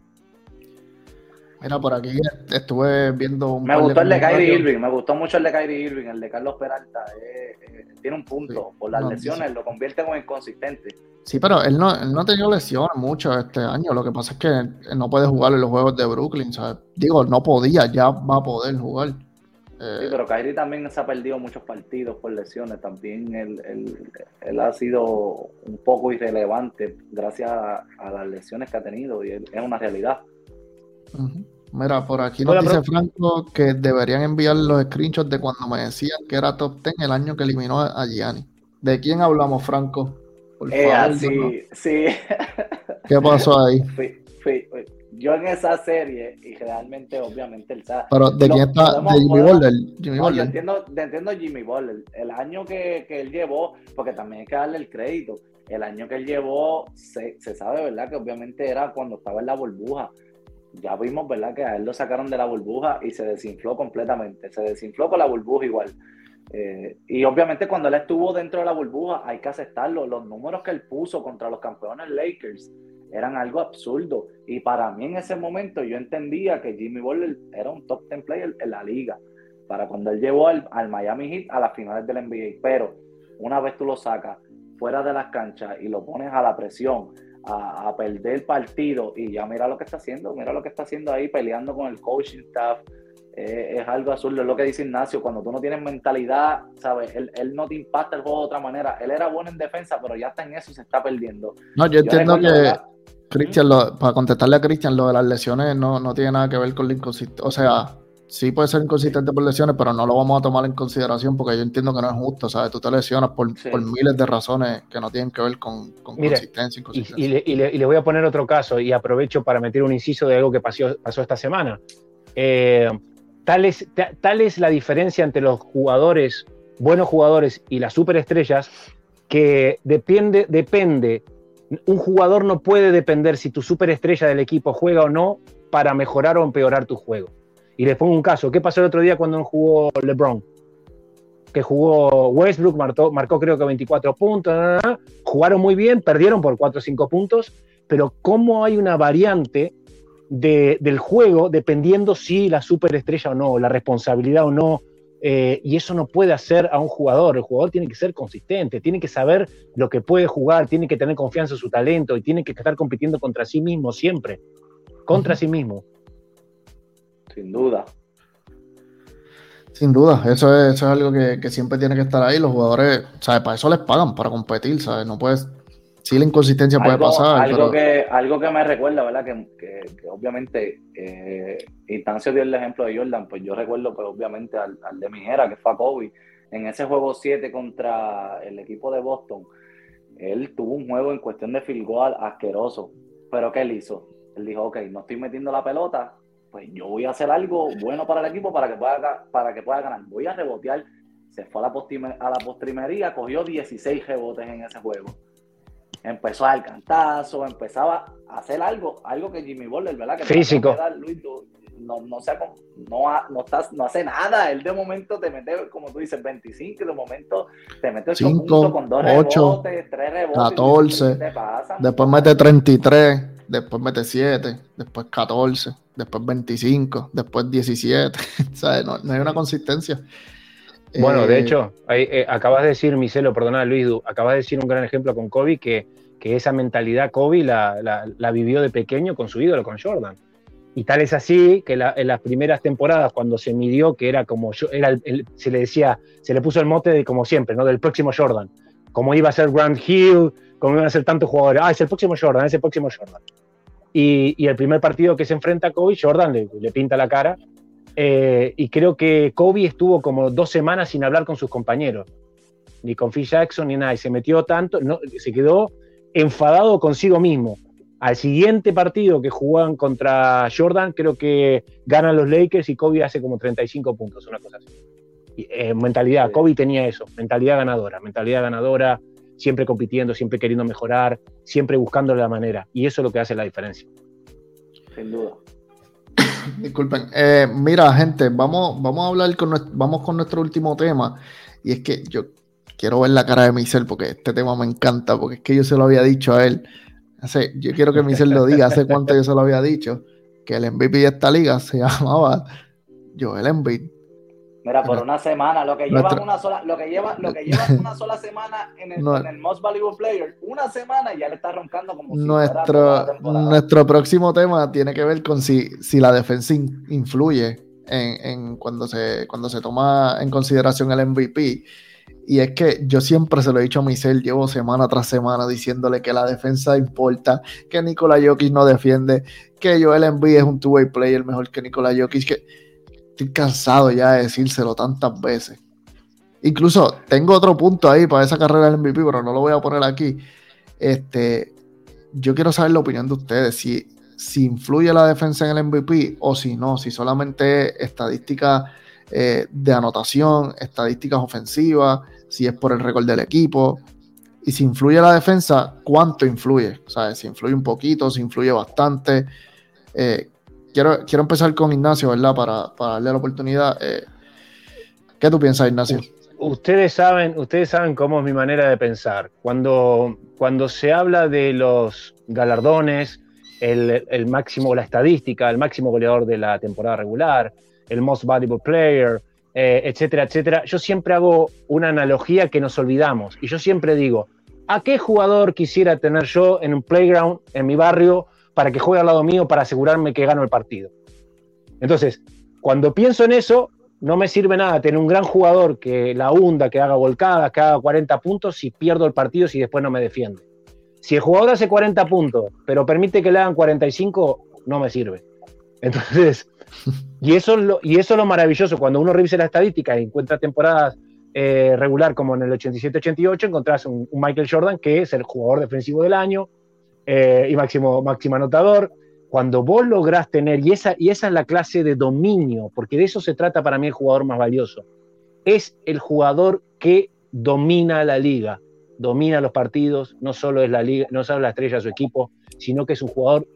Mira, por aquí estuve viendo un Me gustó el de Kyrie. Irving, me gustó mucho el de Kyrie Irving, el de Carlos Peralta. eh, eh, tiene un punto, Sí. por las No, lesiones sí. lo convierte como inconsistente. Sí, pero él no, él no ha tenido lesiones mucho este año. Lo que pasa es que él no puede jugar en los juegos de Brooklyn. ¿sabes? Digo, no podía, ya va a poder jugar. Eh, Sí, pero Kyrie también se ha perdido muchos partidos por lesiones. También él, él- él ha sido un poco irrelevante gracias a, a las lesiones que ha tenido y es una realidad. Mira, por aquí nos Hola, dice bro. Franco que deberían enviar los screenshots de cuando me decían que era top 10 el año que eliminó a Gianni. ¿De quién hablamos, Franco? Por Eh, favor, dinos. sí. ¿Qué pasó ahí? <laughs> Fui- fui- yo en esa serie, y realmente, obviamente, el sa- Pero ¿de Lo- quién está? de Jimmy Butler. Jimmy No, yo Butler. entiendo, yo entiendo Jimmy Butler. El año que, que él llevó, porque también hay que darle el crédito. El año que él llevó, se, se sabe, ¿verdad? Que obviamente era cuando estaba en la burbuja. Ya vimos, ¿verdad? Que a él lo sacaron de la burbuja y se desinfló completamente. Se desinfló con la burbuja igual. Eh, y obviamente cuando él estuvo dentro de la burbuja, hay que aceptarlo. Los números que él puso contra los campeones Lakers eran algo absurdo. Y para mí en ese momento yo entendía que Jimmy Butler era un top 10 player en la liga. Para cuando él llevó al, al Miami Heat a las finales del NBA. Pero una vez tú lo sacas fuera de las canchas y lo pones a la presión, a, a perder el partido y ya mira lo que está haciendo, mira lo que está haciendo ahí peleando con el coaching staff. Eh, es algo absurdo, es lo que dice Ignacio, cuando tú no tienes mentalidad, ¿sabes? Él, él no te impacta el juego de otra manera. Él era bueno en defensa, pero ya está en eso y se está perdiendo. No, yo entiendo que ¿verdad? Cristian, lo- para contestarle a Cristian, lo de las lesiones no, no tiene nada que ver con la inconsistencia. O sea, sí puede ser inconsistente por lesiones, pero no lo vamos a tomar en consideración porque yo entiendo que no es justo, ¿sabes? Tú te lesionas por, Sí. por miles de razones que no tienen que ver con, con Mire, consistencia, Y, inconsistencia. y le, y le- y voy a poner otro caso y aprovecho para meter un inciso de algo que pasó, pasó esta semana. Eh, tal, es, ta- tal es la diferencia entre los jugadores buenos jugadores y las superestrellas, que depende, depende, un jugador no puede depender si tu superestrella del equipo juega o no para mejorar o empeorar tu juego. Y les pongo un caso, ¿qué pasó el otro día cuando jugó LeBron? Que jugó Westbrook, marcó, marcó creo que 24 puntos, jugaron muy bien, perdieron por 4 o 5 puntos, pero cómo hay una variante del juego dependiendo si la superestrella o no, la responsabilidad o no, eh, y eso no puede hacer a un jugador. El jugador tiene que ser consistente, tiene que saber lo que puede jugar, tiene que tener confianza en su talento y tiene que estar compitiendo contra sí mismo siempre. Contra sí mismo. Sin duda. Sin duda, eso es, eso es algo que, que, siempre tiene que estar ahí. Los jugadores, ¿sabes? Para eso les pagan, para competir, ¿sabes? No puedes sí la inconsistencia puede pasar. Algo, que, algo que me recuerda, ¿verdad? Que, obviamente eh, Instancio dio el ejemplo de Jordan, pues yo recuerdo pues obviamente al, de Mijera, que fue a Kobe, en ese juego 7 contra el equipo de Boston, él tuvo un juego en cuestión de field goal asqueroso, pero ¿qué él hizo? Él dijo, ok, no estoy metiendo la pelota, pues yo voy a hacer algo bueno para el equipo para que pueda, para que pueda ganar. Voy a rebotear. Se fue a la, a la postrimería, cogió 16 rebotes en ese juego empezó a dar cantazo, empezaba a hacer algo, algo que Jimmy Butler, ¿verdad? Que Físico. no, no, no, no, estás, no hace nada. Él de momento te mete, como tú dices, 25, de momento te mete 5 con 2 8, rebotes, 3 rebotes. 14, después mete 33, después mete 7, después 14, después 25, después 17. <laughs> ¿Sabes? No, no hay una consistencia. Bueno, de eh, hecho, eh, acabas de decir, Miselo, perdona Luis, acabas de decir un gran ejemplo con Kobe, que, que esa mentalidad Kobe la, la, vivió de pequeño con su ídolo, con Jordan. Y tal es así que en las primeras temporadas, cuando se midió que era como, era se le decía, se le puso el mote de como siempre, ¿no? Del próximo Jordan. Como iba a ser Grant Hill, como iban a ser tantos jugadores. Ah, es el próximo Jordan, es el próximo Jordan. Y, y el primer partido que se enfrenta a Kobe, Jordan le, le pinta la cara eh, y creo que Kobe estuvo como dos semanas sin hablar con sus compañeros, ni con Phil Jackson ni nada, y se metió tanto, no, se quedó enfadado consigo mismo. Al siguiente partido que jugaban contra Jordan, creo que ganan los Lakers y Kobe hace como 35 puntos, una cosa así. Eh, mentalidad, Kobe tenía eso, mentalidad ganadora, mentalidad ganadora, siempre compitiendo, siempre queriendo mejorar, siempre buscando la manera. Y eso es lo que hace la diferencia. Sin duda. <coughs> Disculpen. Eh, mira, gente, vamos, vamos a hablar con nuestro, vamos con nuestro último tema. Y es que yo quiero ver la cara de Michel porque este tema me encanta, porque es que yo se lo había dicho a él. Hace, yo quiero que Michel lo diga, hace cuánto yo se lo había dicho, que el MVP de esta liga se <laughs> llamaba Joel Embiid. Mira, por una semana, lo que lleva una sola, lo que lleva, lo que lleva una sola semana en el, en el, Most Valuable Player, una semana y ya le está roncando como si nuestro, nuestro próximo tema tiene que ver con si, si la defensa influye en, en, cuando se cuando se toma en consideración el MVP. Y es que yo siempre se lo he dicho a Michelle, llevo semana tras semana diciéndole que la defensa importa, que Nikola Jokic no defiende, que Joel Embiid es un two-way player mejor que Nikola Jokic, que Estoy cansado ya de decírselo tantas veces. Incluso tengo otro punto ahí para esa carrera del MVP, pero no lo voy a poner aquí. Este, yo quiero saber la opinión de ustedes, si, si influye la defensa en el MVP o si no, si solamente estadísticas eh, de anotación, estadísticas ofensivas, si es por el récord del equipo. Y si influye la defensa, ¿cuánto influye? O sea, si influye un poquito, si influye bastante. Eh, quiero, empezar con Ignacio, ¿verdad? Para, darle la oportunidad. Eh, ¿Qué tú piensas, Ignacio? Ustedes saben, ustedes saben cómo es mi manera de pensar. Cuando, cuando se habla de los galardones, el, el máximo, la estadística, el máximo goleador de la temporada regular, el most valuable player, eh, etcétera, etcétera, yo siempre hago una analogía que nos olvidamos. Y yo siempre digo, ¿a qué jugador quisiera tener yo en un playground en mi barrio para que juegue al lado mío para asegurarme que gano el partido. Entonces, cuando pienso en eso, no me sirve nada tener un gran jugador que la hunda, que haga volcadas, que haga 40 puntos si pierdo el partido si después no me defiende. Si el jugador hace 40 puntos, pero permite que le hagan 45, no me sirve. Entonces, <laughs> y eso es lo, y eso es lo maravilloso. Cuando uno revisa la estadística y encuentra temporadas eh, regular como en el 87-88, encontrás un, Michael Jordan que es el jugador defensivo del año, eh, y máximo, máximo anotador. Cuando vos lográs tener, y esa, y esa es la clase de dominio, porque de eso se trata para mí el jugador más valioso, es el jugador que domina la liga, domina los partidos, no solo es la liga, no solo la estrella de su equipo, sino que es un jugador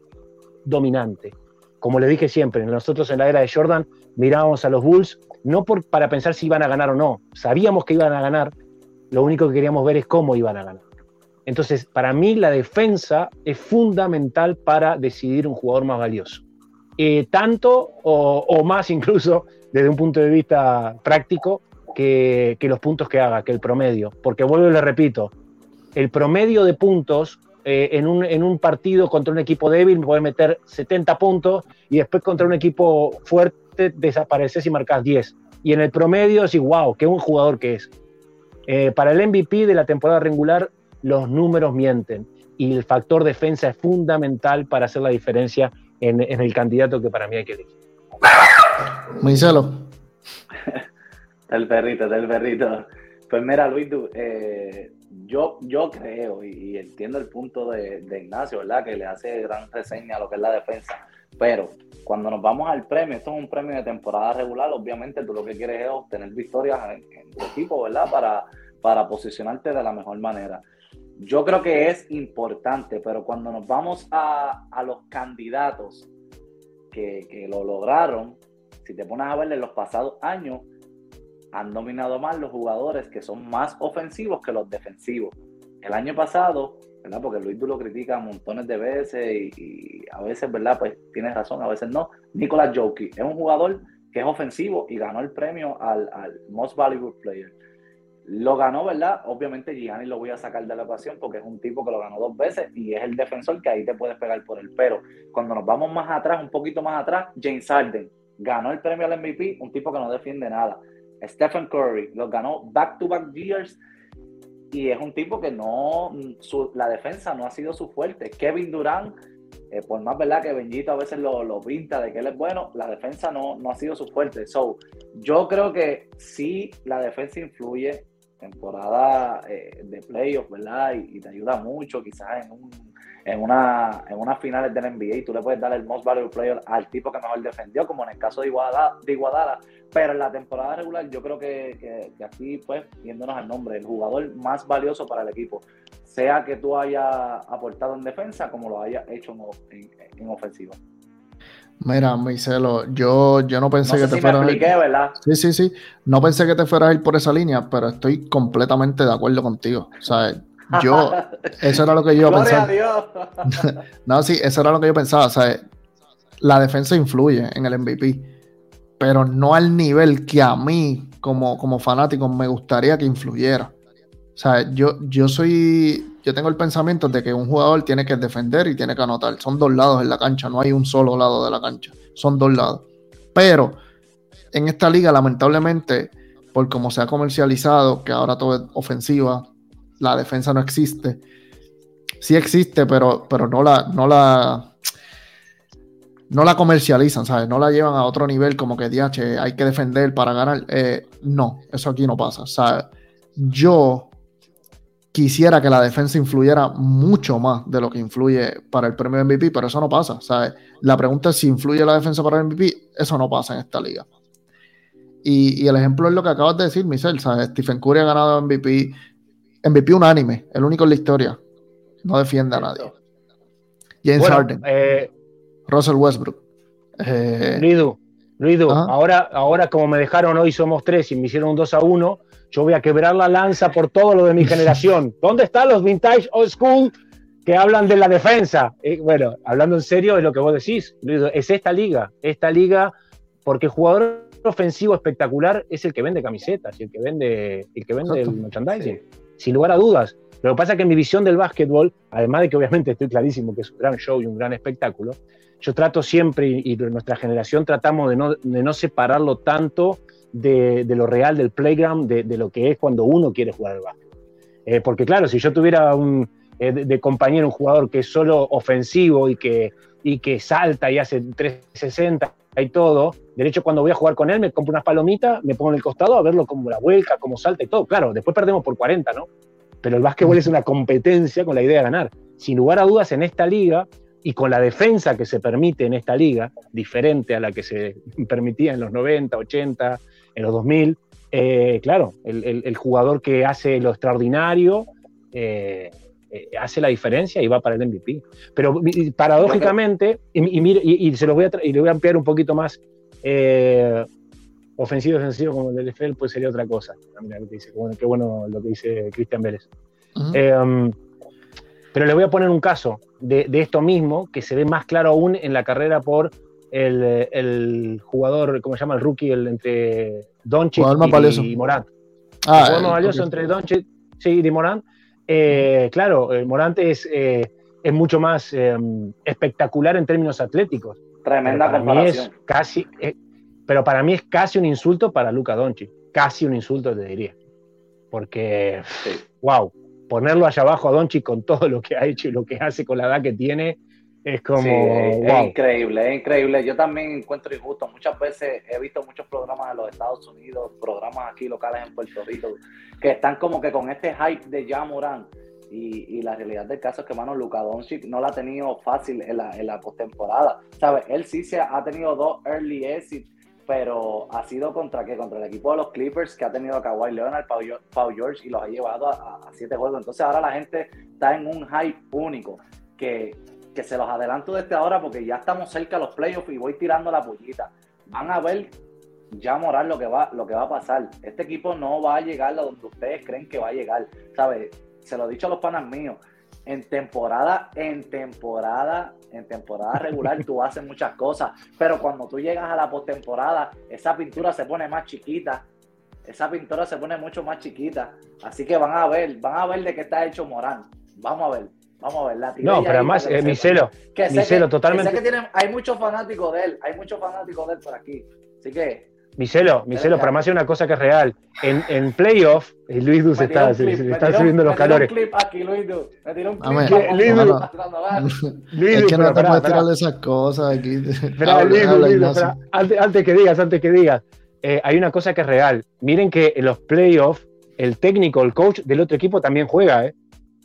dominante. Como le dije siempre, nosotros en la era de Jordan mirábamos a los Bulls no por, para pensar si iban a ganar o no, sabíamos que iban a ganar, lo único que queríamos ver es cómo iban a ganar. Entonces, para mí la defensa es fundamental para decidir un jugador más valioso. Eh, tanto o, más incluso desde un punto de vista práctico que, los puntos que haga, que el promedio. Porque vuelvo y le repito, el promedio de puntos eh, en, un, en, un, partido contra un equipo débil me puede meter 70 puntos y después contra un equipo fuerte desapareces y marcas 10. Y en el promedio decís, wow, qué buen jugador que es. Eh, para el MVP de la temporada regular, los números mienten y el factor defensa es fundamental para hacer la diferencia en, el candidato que para mí hay que elegir. Marcelo. <laughs> el perrito, el perrito. Pues mira, Luis, eh, yo, yo creo y, entiendo el punto de, Ignacio, ¿verdad? Que le hace gran reseña a lo que es la defensa. Pero cuando nos vamos al premio, esto es un premio de temporada regular, obviamente tú lo que quieres es obtener victorias en, tu equipo, ¿verdad? Para, para posicionarte de la mejor manera. Yo creo que es importante, pero cuando nos vamos a, los candidatos que, lo lograron, si te pones a ver los pasados años, han dominado más los jugadores que son más ofensivos que los defensivos. El año pasado, ¿verdad? Porque Luis lo critica montones de veces y, a veces, ¿verdad? Pues tienes razón, a veces no. Nicolás Jokic es un jugador que es ofensivo y ganó el premio al, al Most Valuable Player. Lo ganó, ¿verdad? Obviamente Gianni lo voy a sacar de la ecuación porque es un tipo que lo ganó dos veces y es el defensor que ahí te puedes pegar por el pero. Cuando nos vamos más atrás, un poquito más atrás, James Harden ganó el premio al MVP, un tipo que no defiende nada. Stephen Curry lo ganó back-to-back years y es un tipo que no, la defensa no ha sido su fuerte. Kevin Durant, eh, por más verdad que Benjito a veces lo, lo, pinta de que él es bueno, la defensa no, no ha sido su fuerte. So, yo creo que sí la defensa influye temporada eh, de playoffs, ¿verdad? Y, te ayuda mucho, quizás en, un, en, una, en unas finales del NBA, y tú le puedes dar el most valuable player al tipo que mejor defendió, como en el caso de Iguadala, de Iguadala. pero en la temporada regular yo creo que, que, aquí, pues, viéndonos al nombre, el jugador más valioso para el equipo, sea que tú hayas aportado en defensa como lo hayas hecho en, en ofensiva. Mira, Marcelo, yo, yo no pensé que te fueras. ¿verdad? Sí, sí, sí. No pensé que te fueras a ir por esa línea, pero estoy completamente de acuerdo contigo. O sea, yo, <laughs> eso era lo que yo pensaba. <laughs> no, sí, eso era lo que yo pensaba. O sea, la defensa influye en el MVP, pero no al nivel que a mí, como, como fanático, me gustaría que influyera. O sea, yo, yo soy yo tengo el pensamiento de que un jugador tiene que defender y tiene que anotar. Son dos lados en la cancha, no hay un solo lado de la cancha, son dos lados. Pero en esta liga, lamentablemente, por como se ha comercializado, que ahora todo es ofensiva, la defensa no existe. Sí existe, pero, pero no la, no la, no la comercializan, ¿sabes? No la llevan a otro nivel como que, DH, hay que defender para ganar. Eh, no, eso aquí no pasa. Sea, yo quisiera que la defensa influyera mucho más de lo que influye para el premio MVP, pero eso no pasa. ¿sabes? La pregunta es si influye la defensa para el MVP, eso no pasa en esta liga. Y, el ejemplo es lo que acabas de decir, Michelle. ¿sabes? Stephen Curry ha ganado MVP, MVP unánime, el único en la historia. No defiende a nadie. James Harden. Eh, Russell Westbrook. Eh, Luidu, ahora, ahora como me dejaron hoy somos tres y me hicieron un 2 a 1, yo voy a quebrar la lanza por todo lo de mi <laughs> generación. ¿Dónde están los vintage old school que hablan de la defensa? Eh, bueno, hablando en serio es lo que vos decís, es esta liga, esta liga, porque el jugador ofensivo espectacular es el que vende camisetas y el que vende, el que vende el merchandising, sin lugar a dudas. Lo que pasa es que mi visión del básquetbol, además de que obviamente estoy clarísimo que es un gran show y un gran espectáculo, yo trato siempre, y, nuestra generación tratamos de no, de no separarlo tanto de, lo real del playground, de, lo que es cuando uno quiere jugar al básquet. Eh, porque claro, si yo tuviera un, eh, de, compañero un jugador que es solo ofensivo y que, y que salta y hace 360 y todo, de hecho cuando voy a jugar con él me compro unas palomitas, me pongo en el costado a verlo como la vuelca, como salta y todo. Claro, después perdemos por 40, ¿no? Pero el básquetbol es una competencia con la idea de ganar. Sin lugar a dudas, en esta liga y con la defensa que se permite en esta liga, diferente a la que se <laughs> permitía en los 90, 80, en los 2000, eh, claro, el, jugador que hace lo extraordinario eh, eh, hace la diferencia y va para el MVP. Pero paradójicamente, y, y se los voy a y le voy a ampliar un poquito más. Ofensivo defensivo como el del NFL, pues sería otra cosa. Mira lo que dice, qué bueno, qué bueno lo que dice Cristian Vélez. Eh, um, pero le voy a poner un caso de, de esto mismo que se ve más claro aún en la carrera por el, el jugador, ¿cómo se llama? El rookie el, entre Doncic más y, valioso. y Morant. Ah, el jugador más eh, valioso ok. entre Doncic sí, y Morant. Eh, claro, el Morant es, eh, es mucho más eh, espectacular en términos atléticos. Tremenda para mí es comparación. casi, eh, pero para mí es casi un insulto para Luca Doncic. Casi un insulto, te diría. Porque, Sí. wow, ponerlo allá abajo a Doncic con todo lo que ha hecho y lo que hace con la edad que tiene, es como, Sí, es, es wow. increíble, es increíble. Yo también encuentro injusto. Muchas veces he visto muchos programas en los Estados Unidos, programas aquí locales en Puerto Rico, que están como que con este hype de Ja Morant. Y, y la realidad del caso es que, mano, Luka Doncic no la ha tenido fácil en la, en la postemporada. ¿Sabes? Él sí se ha tenido dos early exits, pero ha sido contra qué? Contra el equipo de los Clippers, que ha tenido a Kawhi Leonard, Paul, Geo- Paul George, y los ha llevado a siete juegos. Entonces ahora la gente está en un hype único, que, que se los adelanto desde ahora porque ya estamos cerca de los playoffs y voy tirando la pullita. Van a ver ya moral lo que va lo que va a pasar. Este equipo no va a llegar a donde ustedes creen que va a llegar, ¿sabes? Se lo he dicho a los panas míos. En temporada, en temporada, en temporada regular tú <laughs> haces muchas cosas, pero cuando tú llegas a la postemporada, esa pintura se pone más chiquita. Esa pintura se pone mucho más chiquita. Así que van a ver, van a ver de qué está hecho Morán. Vamos a ver, vamos a ver. La No, pero además, eh, mi celo, Que mi celo, que- totalmente. que sé que tienen- hay muchos fanáticos de él, hay muchos fanáticos de él por aquí. Así que Micelo, Micelo, para más una cosa que es real. En, en playoff, eh, Luis tiró está, se, se tiró- subiendo los calores. Un clip aquí, Luis Du. Me tiró un clip. Luis Du- <laughs> Luis es que pero no te puedes tirar esas cosas aquí. Espera, <laughs> Luis, antes, antes que digas, antes que digas, eh, hay una cosa que es real. Miren que en los playoffs, el técnico, el coach del otro equipo también juega, ¿eh?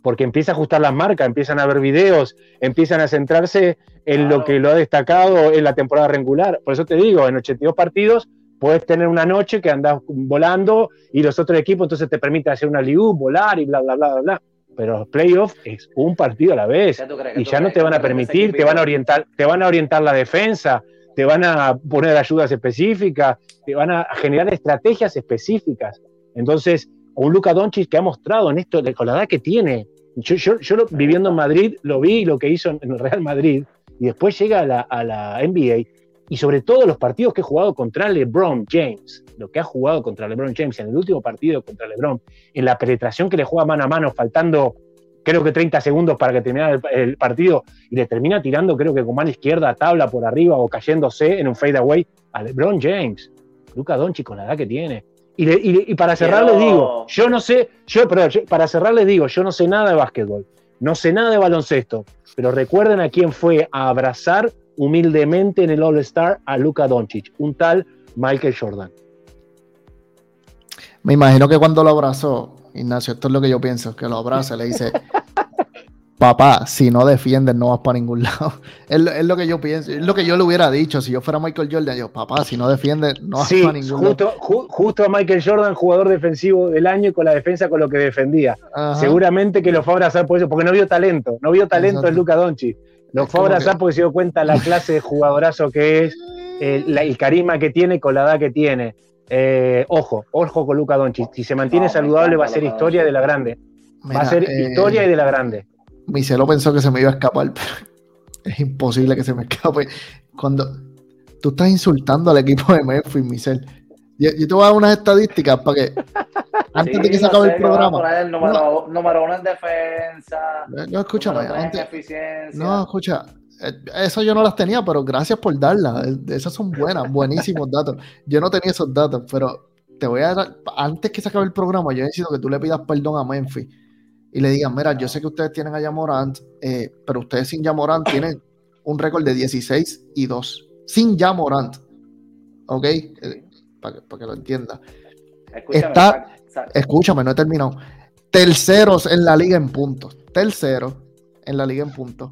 porque empieza a ajustar las marcas, empiezan a ver videos, empiezan a centrarse en Claro. lo que lo ha destacado en la temporada regular. Por eso te digo, en 82 partidos puedes tener una noche que andas volando y los otros equipos entonces te permiten hacer una liu, volar y bla, bla, bla, bla, bla. Pero los playoffs es un partido a la vez ¿Qué tú crees? ¿Qué y ya no te van ¿Qué a permitir, te van a orientar, te van a orientar la defensa, te van a poner ayudas específicas, te van a generar estrategias específicas. Entonces, un Luka Doncic que ha mostrado en esto, con la edad que tiene, yo, yo, yo lo- viviendo en Madrid, lo vi lo que hizo en el Real Madrid, y después llega a la, a la NBA, y sobre todo los partidos que ha jugado contra LeBron James, lo que ha jugado contra LeBron James en el último partido contra LeBron, en la penetración que le juega mano a mano, faltando creo que 30 segundos para que terminara el, el partido, y le termina tirando, creo que con mano izquierda, tabla por arriba o cayéndose en un fadeaway a LeBron James. Luca Doncic con la edad que tiene. Y, le- y y para cerrar les digo, yo no sé, yo, perdón, yo- para cerrar les digo, yo no sé nada de básquetbol, no sé nada de baloncesto, pero recuerden a quién fue a abrazar humildemente en el All-Star a Luca Doncic, un tal Michael Jordan. Me imagino que cuando lo abrazó, Ignacio, esto es lo que yo pienso, que lo abraza, le dice, <laughs> papá, si no defiendes no vas para ningún <laughs> lado. Es, lo- es lo que yo pienso, es lo que yo le hubiera dicho si yo fuera Michael Jordan, yo, papá, si no defiendes no vas Sí, para ningún justo, ju- justo a Michael Jordan, jugador defensivo del año y con la defensa con lo que defendía. lado. Ajá. Seguramente que lo fue a abrazar por eso, porque no vio talento, no vio talento Exacto. en Luca Doncic. Lo fue a abrazar que- porque se dio cuenta la <laughs> clase de jugadorazo que es, eh, la- el carisma que tiene con la edad que tiene. Eh, ojo, ojo con Luca Doncic. Si se mantiene No, saludable, va a ser historia de la grande. va a ser eh, historia y de la grande. Mi celo pensó que se me iba a escapar, <laughs> pero es imposible que se me escape. Cuando tú estás insultando al equipo de Memphis, Michel, yo, yo te voy a dar unas estadísticas para que antes Sí, de que se acabe sé el programa. el número, número uno en defensa. No, escúchame, en antes- eficiencia. no, escucha, eh, eso yo no las tenía, pero gracias por darlas. eh, Esas son buenas, <laughs> buenísimos datos. Yo no tenía esos datos, pero te voy a dar, antes que se acabe el programa, yo necesito que tú le pidas perdón a Memphis y le digas, mira, yo sé que ustedes tienen a Yamorant, eh, pero ustedes sin Yamorant tienen un récord de 16 y 2. Sin Yamorant. ¿Ok? para, que, pa' que lo entienda. Escúchame, está- Escúchame, no he terminado. Terceros en la liga en puntos. Terceros en la liga en puntos.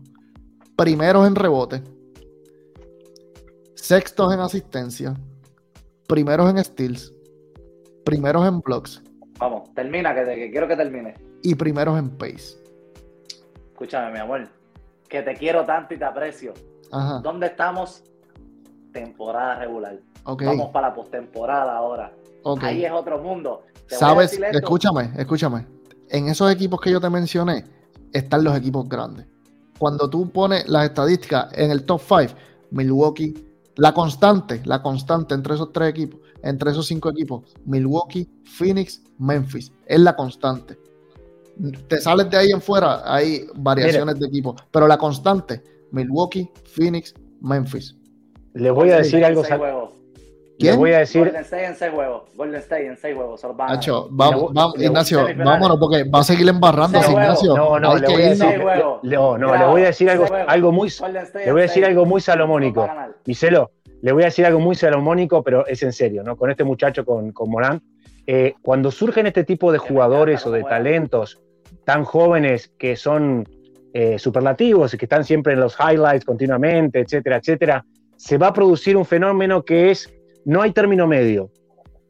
Primeros en rebote. Sextos en asistencia. Primeros en steals. primeros en blocks Vamos, termina, que, que quiero que termine. y primeros en pace. Escúchame, mi amor. Que te quiero tanto y te aprecio. Ajá, ¿Dónde estamos? Temporada regular. ok, Vamos para la postemporada ahora. Ahí es otro mundo. Te Sabes, escúchame, escúchame. En esos equipos que yo te mencioné, están los equipos grandes. Cuando tú pones las estadísticas en el top 5, Milwaukee, la constante, la constante entre esos tres equipos, entre esos cinco equipos, Milwaukee, Phoenix, Memphis, es la constante. Te sales de ahí en fuera, hay variaciones de equipos, pero la constante, Milwaukee, Phoenix, Memphis. Les voy a decir En algo. sal- ¿Quién? voy a decir. Golden State en seis juegos. Golden State en seis a Nacho, vamos, le- vamos, le- Ignacio, vámonos, porque va a seguir embarrando juegos. Ignacio. No, no, le voy a decir. Le- No, no, le voy a decir algo, algo muy. Golden State Le voy a decir algo muy salomónico. Micelo, le voy a decir algo muy salomónico, pero es en serio, ¿no? Con este muchacho, con, con Morán. eh, cuando surgen este tipo de jugadores o de talentos tan jóvenes que son eh, superlativos y que están siempre en los highlights continuamente, etcétera, etcétera, se va a producir un fenómeno que es, no hay término medio.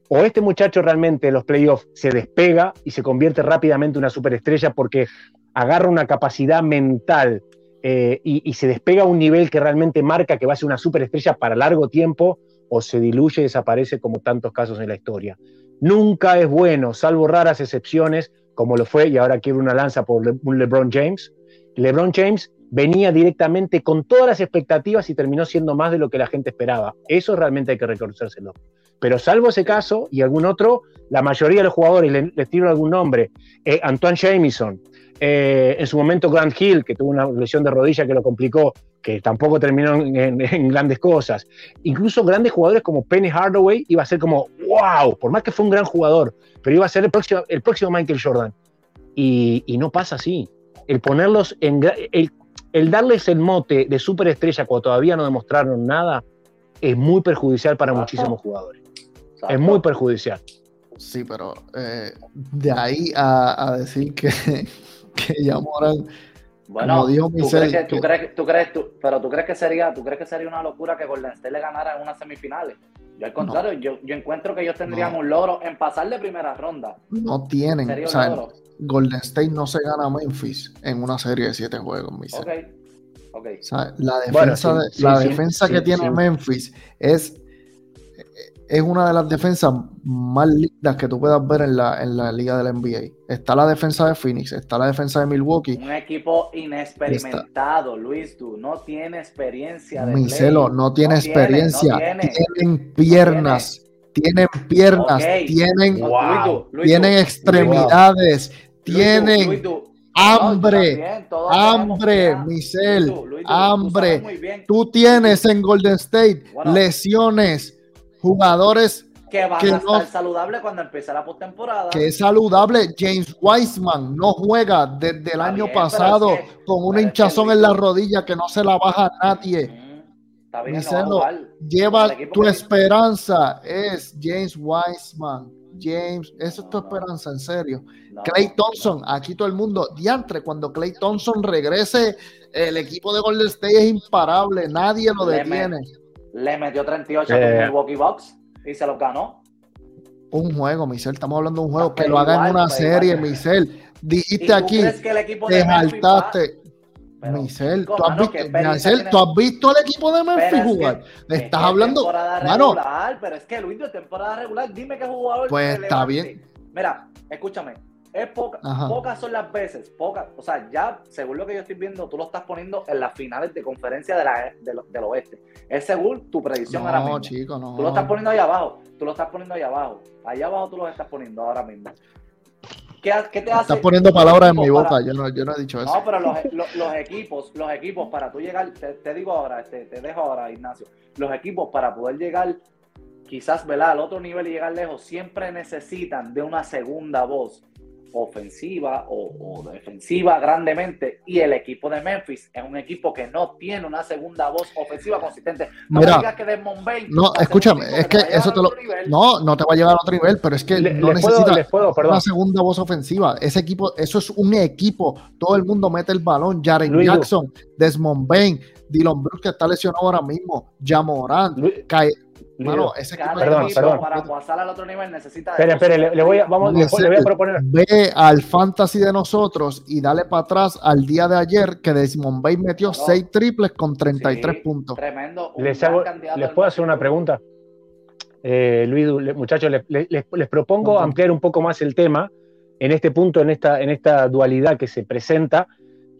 O este muchacho realmente en los playoffs se despega y se convierte rápidamente en una superestrella porque agarra una capacidad mental eh, y, se despega a un nivel que realmente marca que va a ser una superestrella para largo tiempo, o se diluye y desaparece como tantos casos en la historia. Nunca es bueno, salvo raras excepciones, como lo fue, y ahora quiero una lanza por un LeBron James. LeBron James venía directamente con todas las expectativas y terminó siendo más de lo que la gente esperaba. Eso realmente hay que reconocérselo. Pero salvo ese caso y algún otro, la mayoría de los jugadores, le- les tiro algún nombre, eh, Antoine Jamison, eh, en su momento Grant Hill, que tuvo una lesión de rodilla que lo complicó, que tampoco terminó en, grandes cosas. Incluso grandes jugadores como Penny Hardaway iba a ser como, wow, por más que fue un gran jugador, pero iba a ser el próximo, el próximo Michael Jordan. Y, no pasa así. El ponerlos en... el darles el mote de superestrella cuando todavía no demostraron nada es muy perjudicial para Exacto. muchísimos jugadores. Exacto. Es muy perjudicial. Sí, pero eh, de ahí a, a decir que, <laughs> que ya Morán Bueno, Como dijo ¿tú crees que, tú crees, tú crees, tú- pero tú crees que sería, tú crees que sería una locura que Golden State le ganara en unas semifinales. Yo al contrario, yo, yo encuentro que ellos tendrían No. un logro en pasar de primera ronda. no tienen, Sería o un sea, logro. Golden State no se gana a Memphis en una serie de siete juegos, mi Ok, ok. O sea, la Bueno, defensa, sí, de- sí, la sí, defensa sí, que tiene sí. Memphis es, es una de las defensas más lindas que tú puedas ver en la, en la liga de la NBA. Está la defensa de Phoenix, está la defensa de Milwaukee. Un equipo inexperimentado, Luis, tú no tiene experiencia de Micelo no tiene No tiene, experiencia, no tiene. tienen piernas, tienen piernas, tienen, No, Wow. Luis, tú, Luis, tienen tú, extremidades, tienen hambre, también, hambre, piernas. Michel, Luis, tú, Luis, tú, tú hambre. Tú tienes en Golden State Bueno. lesiones, jugadores que van que a no- estar saludables cuando empiece la postemporada. que es saludable. James Wiseman no juega desde el año bien, pasado es que- con una hinchazón en la rodilla que no se la baja nadie. Mm, no a Micelo, jugar. Lleva tu esperanza es James Wiseman. James, esa es tu esperanza, en serio. Clay. Thompson, aquí todo el mundo, diantre, cuando Clay Thompson regrese, el equipo de Golden State es imparable, nadie lo Le detiene. Le metió 38 Eh. con Milwaukee Bucks y se los ganó. Un juego, Michel, estamos hablando de un juego, que Pero lo haga en una serie, igual. Michel. ¿Y Dijiste aquí, crees que el equipo te saltaste. Pero, Michel, chico, ¿tú has, mano, visto, ¿qué experiencia Michel, tiene? ¿tú has visto al equipo de Memphis Pero es que- jugar? Es Estás hablando, temporada mano, regular, pero es que Luis de temporada regular, dime qué jugador. Pues está relevante. Mira, escúchame, es poca, Ajá. pocas son las veces, pocas, o sea, ya según lo que yo estoy viendo, tú lo estás poniendo en las finales de conferencia de la, de lo- del oeste. Es según tu predicción ahora no, mismo. chico, no. Tú lo estás poniendo ahí abajo, tú lo estás poniendo ahí abajo. Allá abajo tú lo estás poniendo ahora mismo. ¿Qué, te hace? Estás poniendo palabras en mi boca, para- yo no, yo no he dicho eso. no, pero los, los- los equipos, los equipos para tú llegar, te, te digo ahora, este, te dejo ahora, Ignacio, los equipos para poder llegar quizás, ¿verdad? Al otro nivel y llegar lejos, siempre necesitan de una segunda voz ofensiva o, o defensiva grandemente y el equipo de Memphis es un equipo que no tiene una segunda voz ofensiva consistente. No Mira, digas que Desmond Bain no, escúchame, es que eso te lo- nivel. No, no te va a llevar a otro nivel, pero es que Le- no les puedo, necesita les puedo, perdón. una segunda voz ofensiva. Ese equipo, eso es un equipo. Todo el mundo mete el balón. Jaren Luis, Jackson, Desmond Bain, Dylan Brooks que está lesionado ahora mismo, Jamoran, Luis- Kai- Mano, ese equipo, Cada Perdón, equipo perdón. para pasar al otro nivel necesita. Espera, espera, le, le voy a, vamos, le, le voy a proponer. Ve al fantasy de nosotros y dale para atrás al día de ayer que Desmond Bay metió Claro. 6 triples con 33 Sí, puntos. Tremendo. Les, gran hago- candidato ¿les al puedo hacer una pregunta? Eh, Luis, le- muchachos, les, les- les- les propongo ampliar un poco más el tema en este punto, en esta, en esta dualidad que se presenta,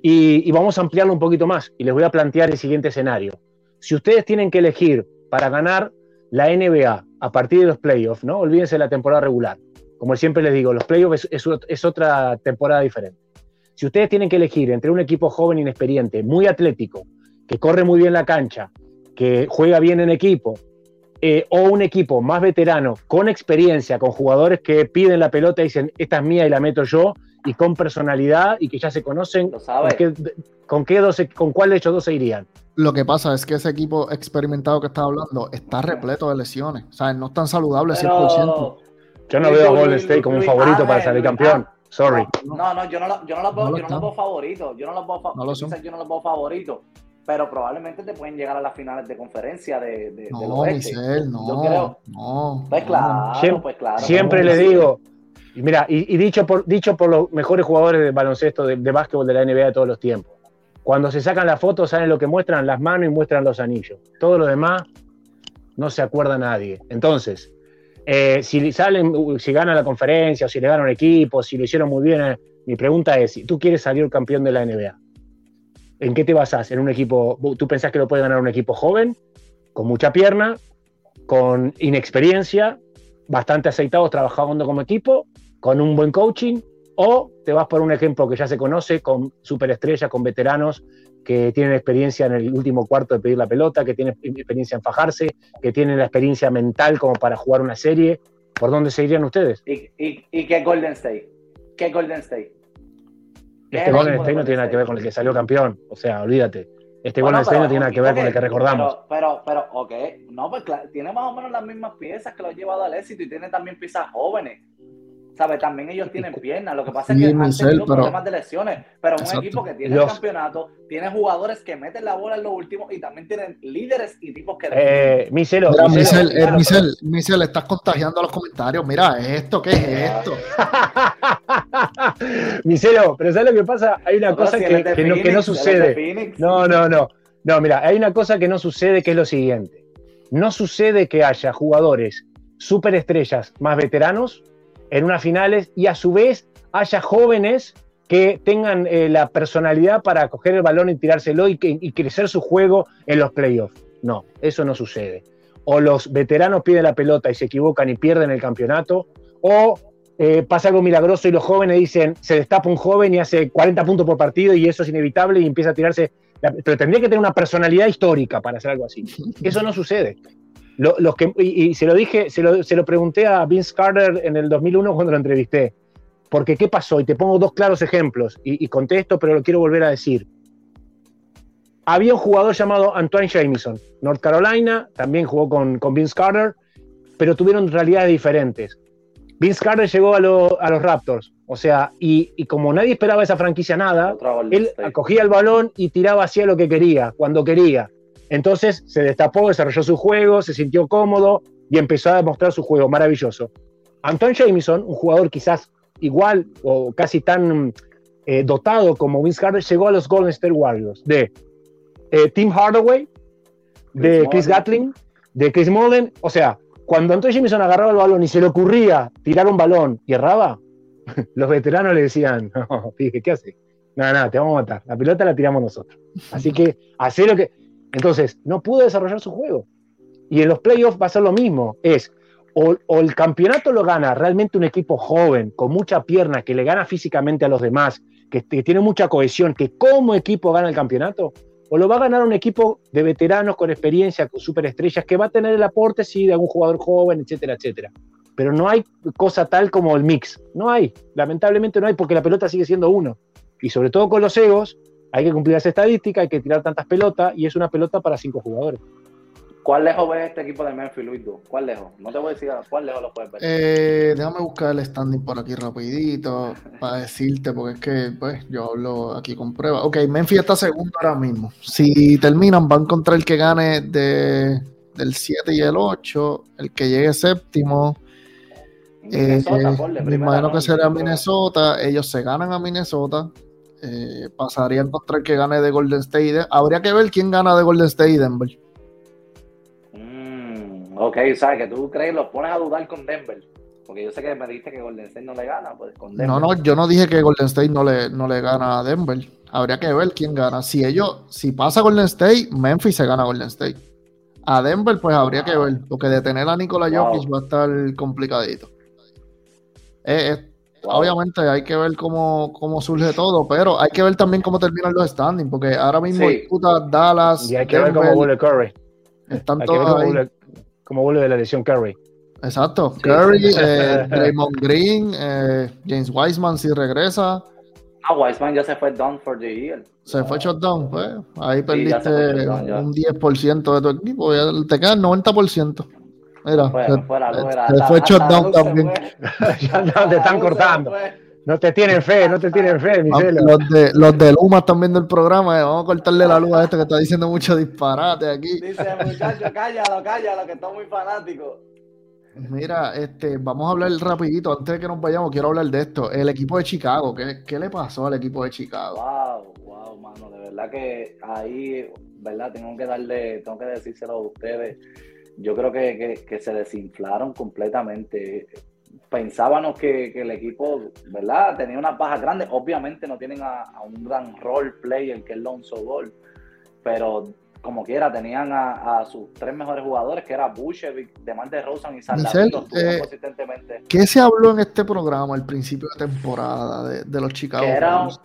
y, y vamos a ampliarlo un poquito más. Y les voy a plantear el siguiente escenario. Si ustedes tienen que elegir para ganar la NBA a partir de los playoffs, ¿no? Olvídense de la temporada regular. Como siempre les digo, los playoffs es, es- es otra temporada diferente. Si ustedes tienen que elegir entre un equipo joven inexperiente, muy atlético, que corre muy bien la cancha, que juega bien en equipo, eh, o un equipo más veterano, con experiencia, con jugadores que piden la pelota y dicen, esta es mía y la meto yo, y con personalidad y que ya se conocen, Lo ¿con, qué, con, qué dos, ¿con cuál de ellos dos se irían? Lo que pasa es que ese equipo experimentado que estás hablando está repleto de lesiones. O sea, no están saludables 100%. Pero, Yo no veo a Golden State como un favorito ah, para eh, salir campeón. ah, Sorry. No, no, yo no, lo- yo no los veo, No lo yo no los veo favoritos. Yo no los veo, fa- No lo son. yo no los veo favoritos. Pero probablemente te pueden llegar a las finales de conferencia de, de, del No, oeste. Michel, no. Yo creo- No. Pues claro, Siempre- pues claro. Siempre sí. digo, y mira, y, y dicho, por, dicho por los mejores jugadores de baloncesto, de, de básquetbol de la NBA de todos los tiempos. Cuando se sacan las fotos, saben lo que muestran las manos y muestran los anillos. Todo lo demás no se acuerda nadie. Entonces, eh, si salen, si ganan la conferencia, o si le ganan un equipo, si lo hicieron muy bien, eh, mi pregunta es: si tú quieres salir campeón de la NBA, ¿en qué te basás? ¿En un equipo? ¿Tú pensás que lo puede ganar un equipo joven, con mucha pierna, con inexperiencia, bastante aceitados trabajando como equipo, con un buen coaching, o te vas por un ejemplo que ya se conoce, con superestrellas, con veteranos que tienen experiencia en el último cuarto de pedir la pelota, que tienen experiencia en fajarse, que tienen la experiencia mental como para jugar una serie. ¿Por dónde se irían ustedes? ¿Y, y, y qué Golden State? ¿Qué Golden State? ¿Qué Este Golden de State no tiene nada que ver con el que salió campeón. O sea, olvídate. Este Bueno, Golden State no tiene nada que ver con el que recordamos. Pero, pero, pero, ok. No, pues claro, tiene más o menos las mismas piezas que lo han llevado al éxito y tiene también piezas jóvenes. ¿Sabes? También ellos tienen piernas. Lo que pasa es Sí, que han tenido pero- problemas de lesiones. Pero un Exacto. equipo que tiene Los- el campeonato, tiene jugadores que meten la bola en los últimos y también tienen líderes y tipos que. Eh, Miselo, Mira, eh, claro, Michel, Michel, estás contagiando los comentarios. Mira, esto, ¿qué es <laughs> esto? <laughs> Miselo, pero ¿sabes lo que pasa? Hay una No, pero cosa si que, que no, que sucede. No, no, no. No, mira, hay una cosa que no sucede que es lo siguiente. No sucede que haya jugadores superestrellas más veteranos en unas finales y a su vez haya jóvenes que tengan eh, la personalidad para coger el balón y tirárselo y, y crecer su juego en los playoffs. No, eso no sucede. O los veteranos piden la pelota y se equivocan y pierden el campeonato, o eh, pasa algo milagroso y los jóvenes dicen, se destapa un joven y hace 40 puntos por partido y eso es inevitable y empieza a tirarse. Pero tendría que tener una personalidad histórica para hacer algo así. Eso no sucede. Lo- los que, y, y se lo dije, se lo, se lo pregunté a Vince Carter en el 2001 cuando lo entrevisté. Porque, ¿qué pasó? Y te pongo dos claros ejemplos. Y, y contesto, pero lo quiero volver a decir. Había un jugador llamado Antoine Jamison, North Carolina, también jugó con, con Vince Carter, pero tuvieron realidades diferentes. Vince Carter llegó a, lo- a los Raptors, o sea, y, y como nadie esperaba esa franquicia nada, él State. cogía el balón y tiraba hacia lo que quería, cuando quería. Entonces se destapó, desarrolló su juego, se sintió cómodo y empezó a demostrar su juego maravilloso. Anton Jamison, un jugador quizás igual o casi tan eh, dotado como Vince Carter, llegó a los Golden State Warriors de eh, Tim Hardaway, de Chris Chris. Gatling, de Chris Mullen. O sea, cuando Anton Jamison agarraba el balón y se le ocurría tirar un balón y erraba, <laughs> los veteranos le decían, no, <laughs> fíjate, ¿qué hace? No, no, te vamos a matar. La pelota la tiramos nosotros. Así que, hacer lo que. Entonces, no pudo desarrollar su juego. Y en los playoffs va a ser lo mismo. Es o, el campeonato lo gana realmente un equipo joven, con mucha pierna, que le gana físicamente a los demás, que, que tiene mucha cohesión, que como equipo gana el campeonato, o lo va a ganar un equipo de veteranos con experiencia, con superestrellas, que va a tener el aporte, sí, de algún jugador joven, etcétera, etcétera. Pero no hay cosa tal como el mix. No hay. Lamentablemente no hay, porque la pelota sigue siendo uno. Y sobre todo con los egos, hay que cumplir las estadísticas, hay que tirar tantas pelotas, y es una pelota para cinco jugadores. ¿Cuál lejos ves este equipo de Memphis, Luis? tú? ¿Cuál lejos? No te voy a decir cuál lejos lo puedes ver. Eh, déjame buscar el standing por aquí rapidito para <laughs> decirte, porque es que pues yo hablo aquí con pruebas. Ok, Memphis está segundo ahora mismo. Si terminan, van contra el que gane de del 7 y el 8, el que llegue séptimo, eh, Minnesota, ponle, me imagino que será Minnesota, ellos se ganan a Minnesota, eh, pasarían contra el que gane de Golden State. Habría que ver quién gana de Golden State y Denver. Mm, ok, sabes que tú crees, los pones a dudar con Denver. Porque yo sé que me dijiste que Golden State no le gana, pues con Denver. No, no, yo no dije que Golden State no le, no le gana a Denver. Habría que ver quién gana. Si ellos, si pasa Golden State, Memphis se gana a Golden State. A Denver, pues habría que ver, porque detener a Nikola Wow. Jokic va a estar complicadito. Eh, eh, Wow. Obviamente hay que ver cómo, cómo surge todo, pero hay que ver también cómo terminan los standings, porque ahora mismo Sí. Utah, Dallas, Y hay que ver cómo vuelve Curry. están Hay que ver todos cómo ahí. vuelve, cómo vuelve de la lesión Curry. Exacto. Sí, Curry, sí. eh, <laughs> Draymond Green, eh, James Wiseman si regresa. Ah, Wiseman ya se fue down for the year. Se fue shutdown, pues. Ahí perdiste ya. un 10% de tu equipo. ya te queda el 90%. Mira, se, fue se shutdown también. fue. <laughs> Te están cortando. No te tienen fe, no te tienen fe, Ah, Micelo. Los de, los de Luma están viendo el programa. eh, Vamos a cortarle la luz a este que está diciendo mucho disparate aquí. Dice, muchacho, cállalo, cállalo, que está muy fanático. Mira, este, vamos a hablar rapidito. Antes de que nos vayamos, quiero hablar de esto. El equipo de Chicago. ¿Qué, qué le pasó al equipo de Chicago? Wow, wow, mano, de verdad que ahí, ¿verdad? Tengo que darle, tengo que decírselo a ustedes. Yo creo que, que- que se desinflaron completamente. Pensábamos que, que el equipo, ¿verdad? Tenía unas bajas grandes. Obviamente no tienen a, a un gran role player que es Lonzo Ball, pero como quiera tenían a, a sus tres mejores jugadores, que era Bushevic, DeMar DeRozan y San eh, consistentemente. ¿Qué se habló en este programa al principio de temporada de, de los Chicago que era, Bulls?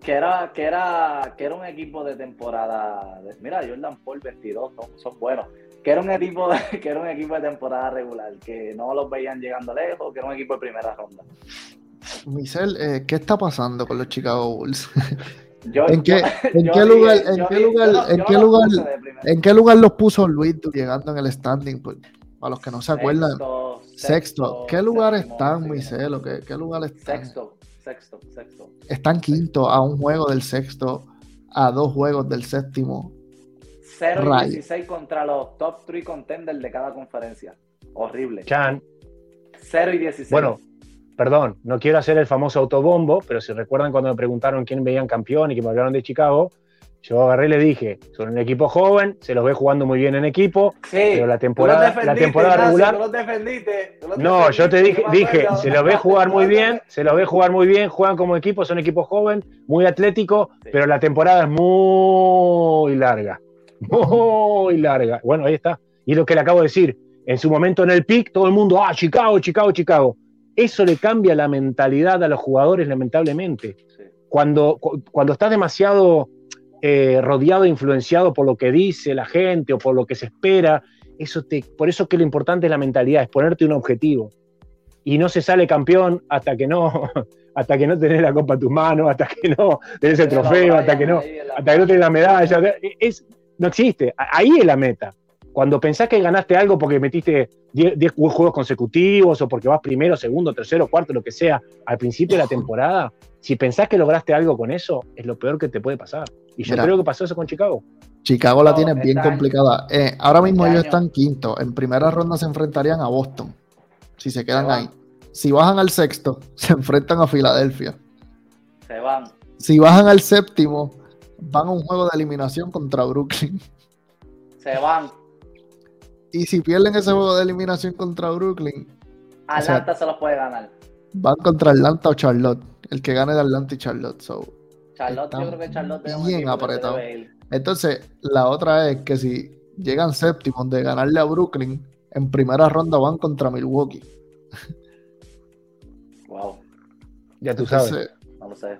que era que era que era un equipo de temporada de- mira Jordan Paul 22 son, son buenos que era un equipo de, <laughs> que era un equipo de temporada regular que no los veían llegando lejos que era un equipo de primera ronda Michel, eh, ¿qué está pasando con los Chicago Bulls? Yo- ¿En qué- lugar- en qué en qué los lugar- puse de primera. ¿En qué lugar los puso Luis llegando en el standing? Pues, para los que no se acuerdan, Sexto, sexto. ¿Qué lugar están, sí. ¿Qué, qué lugar están? sexto sexto sexto Están quinto a un juego del sexto, a dos juegos del séptimo. 0 y Rayo. 16 contra los top 3 contenders de cada conferencia. Horrible. Chan, 0 y 16 Bueno, perdón, no quiero hacer el famoso autobombo, pero si recuerdan cuando me preguntaron quién veían campeón y que me hablaron de Chicago, yo agarré y le dije, son un equipo joven, se los ve jugando muy bien en equipo, Sí, pero la temporada- la temporada Ignacio, regular- tú los defendiste, los No, yo te dije, dije, se los ve jugar muy bien, se los ve jugar muy bien, juegan como equipo, son equipo joven, muy atlético, Sí. pero la temporada es muy larga, <laughs> muy larga. Bueno, ahí está. Y lo que le acabo de decir, en su momento en el pick, todo el mundo, ah, Chicago, Chicago, Chicago. Eso le cambia la mentalidad a los jugadores, lamentablemente. Sí. Cuando, cu- cuando estás demasiado eh, rodeado influenciado por lo que dice la gente o por lo que se espera, eso te, por eso que lo importante es la mentalidad, es ponerte un objetivo. Y no se sale campeón hasta que no, <laughs> hasta que no tenés la copa en tus manos, hasta que no tenés el trofeo, hasta que no, hasta que no tenés la medalla. Es, no existe. Ahí es la meta. Cuando pensás que ganaste algo porque metiste 10 10 juegos consecutivos o porque vas primero, segundo, tercero, cuarto, lo que sea, al principio de la temporada, si pensás que lograste algo con eso, es lo peor que te puede pasar. Y yo Mira. creo que pasó eso con Chicago. Chicago la tiene bien complicada. Eh, ahora mismo este ellos año- están quinto. En primera ronda se enfrentarían a Boston. Si se quedan Se ahí. Si bajan al sexto, <laughs> se enfrentan a Filadelfia. Se van. Si bajan al séptimo, van a un juego de eliminación contra Brooklyn. Se van. Y si pierden ese juego de eliminación contra Brooklyn, Atlanta se los puede ganar. van contra Atlanta o Charlotte. El que gane de Atlanta y Charlotte. So, Charlotte, yo creo que Charlotte es un bien apretado. debe. Entonces, la otra es que si llegan séptimos de ganarle a Brooklyn, en primera ronda van contra Milwaukee. Wow, Ya tú sabes. No lo sé.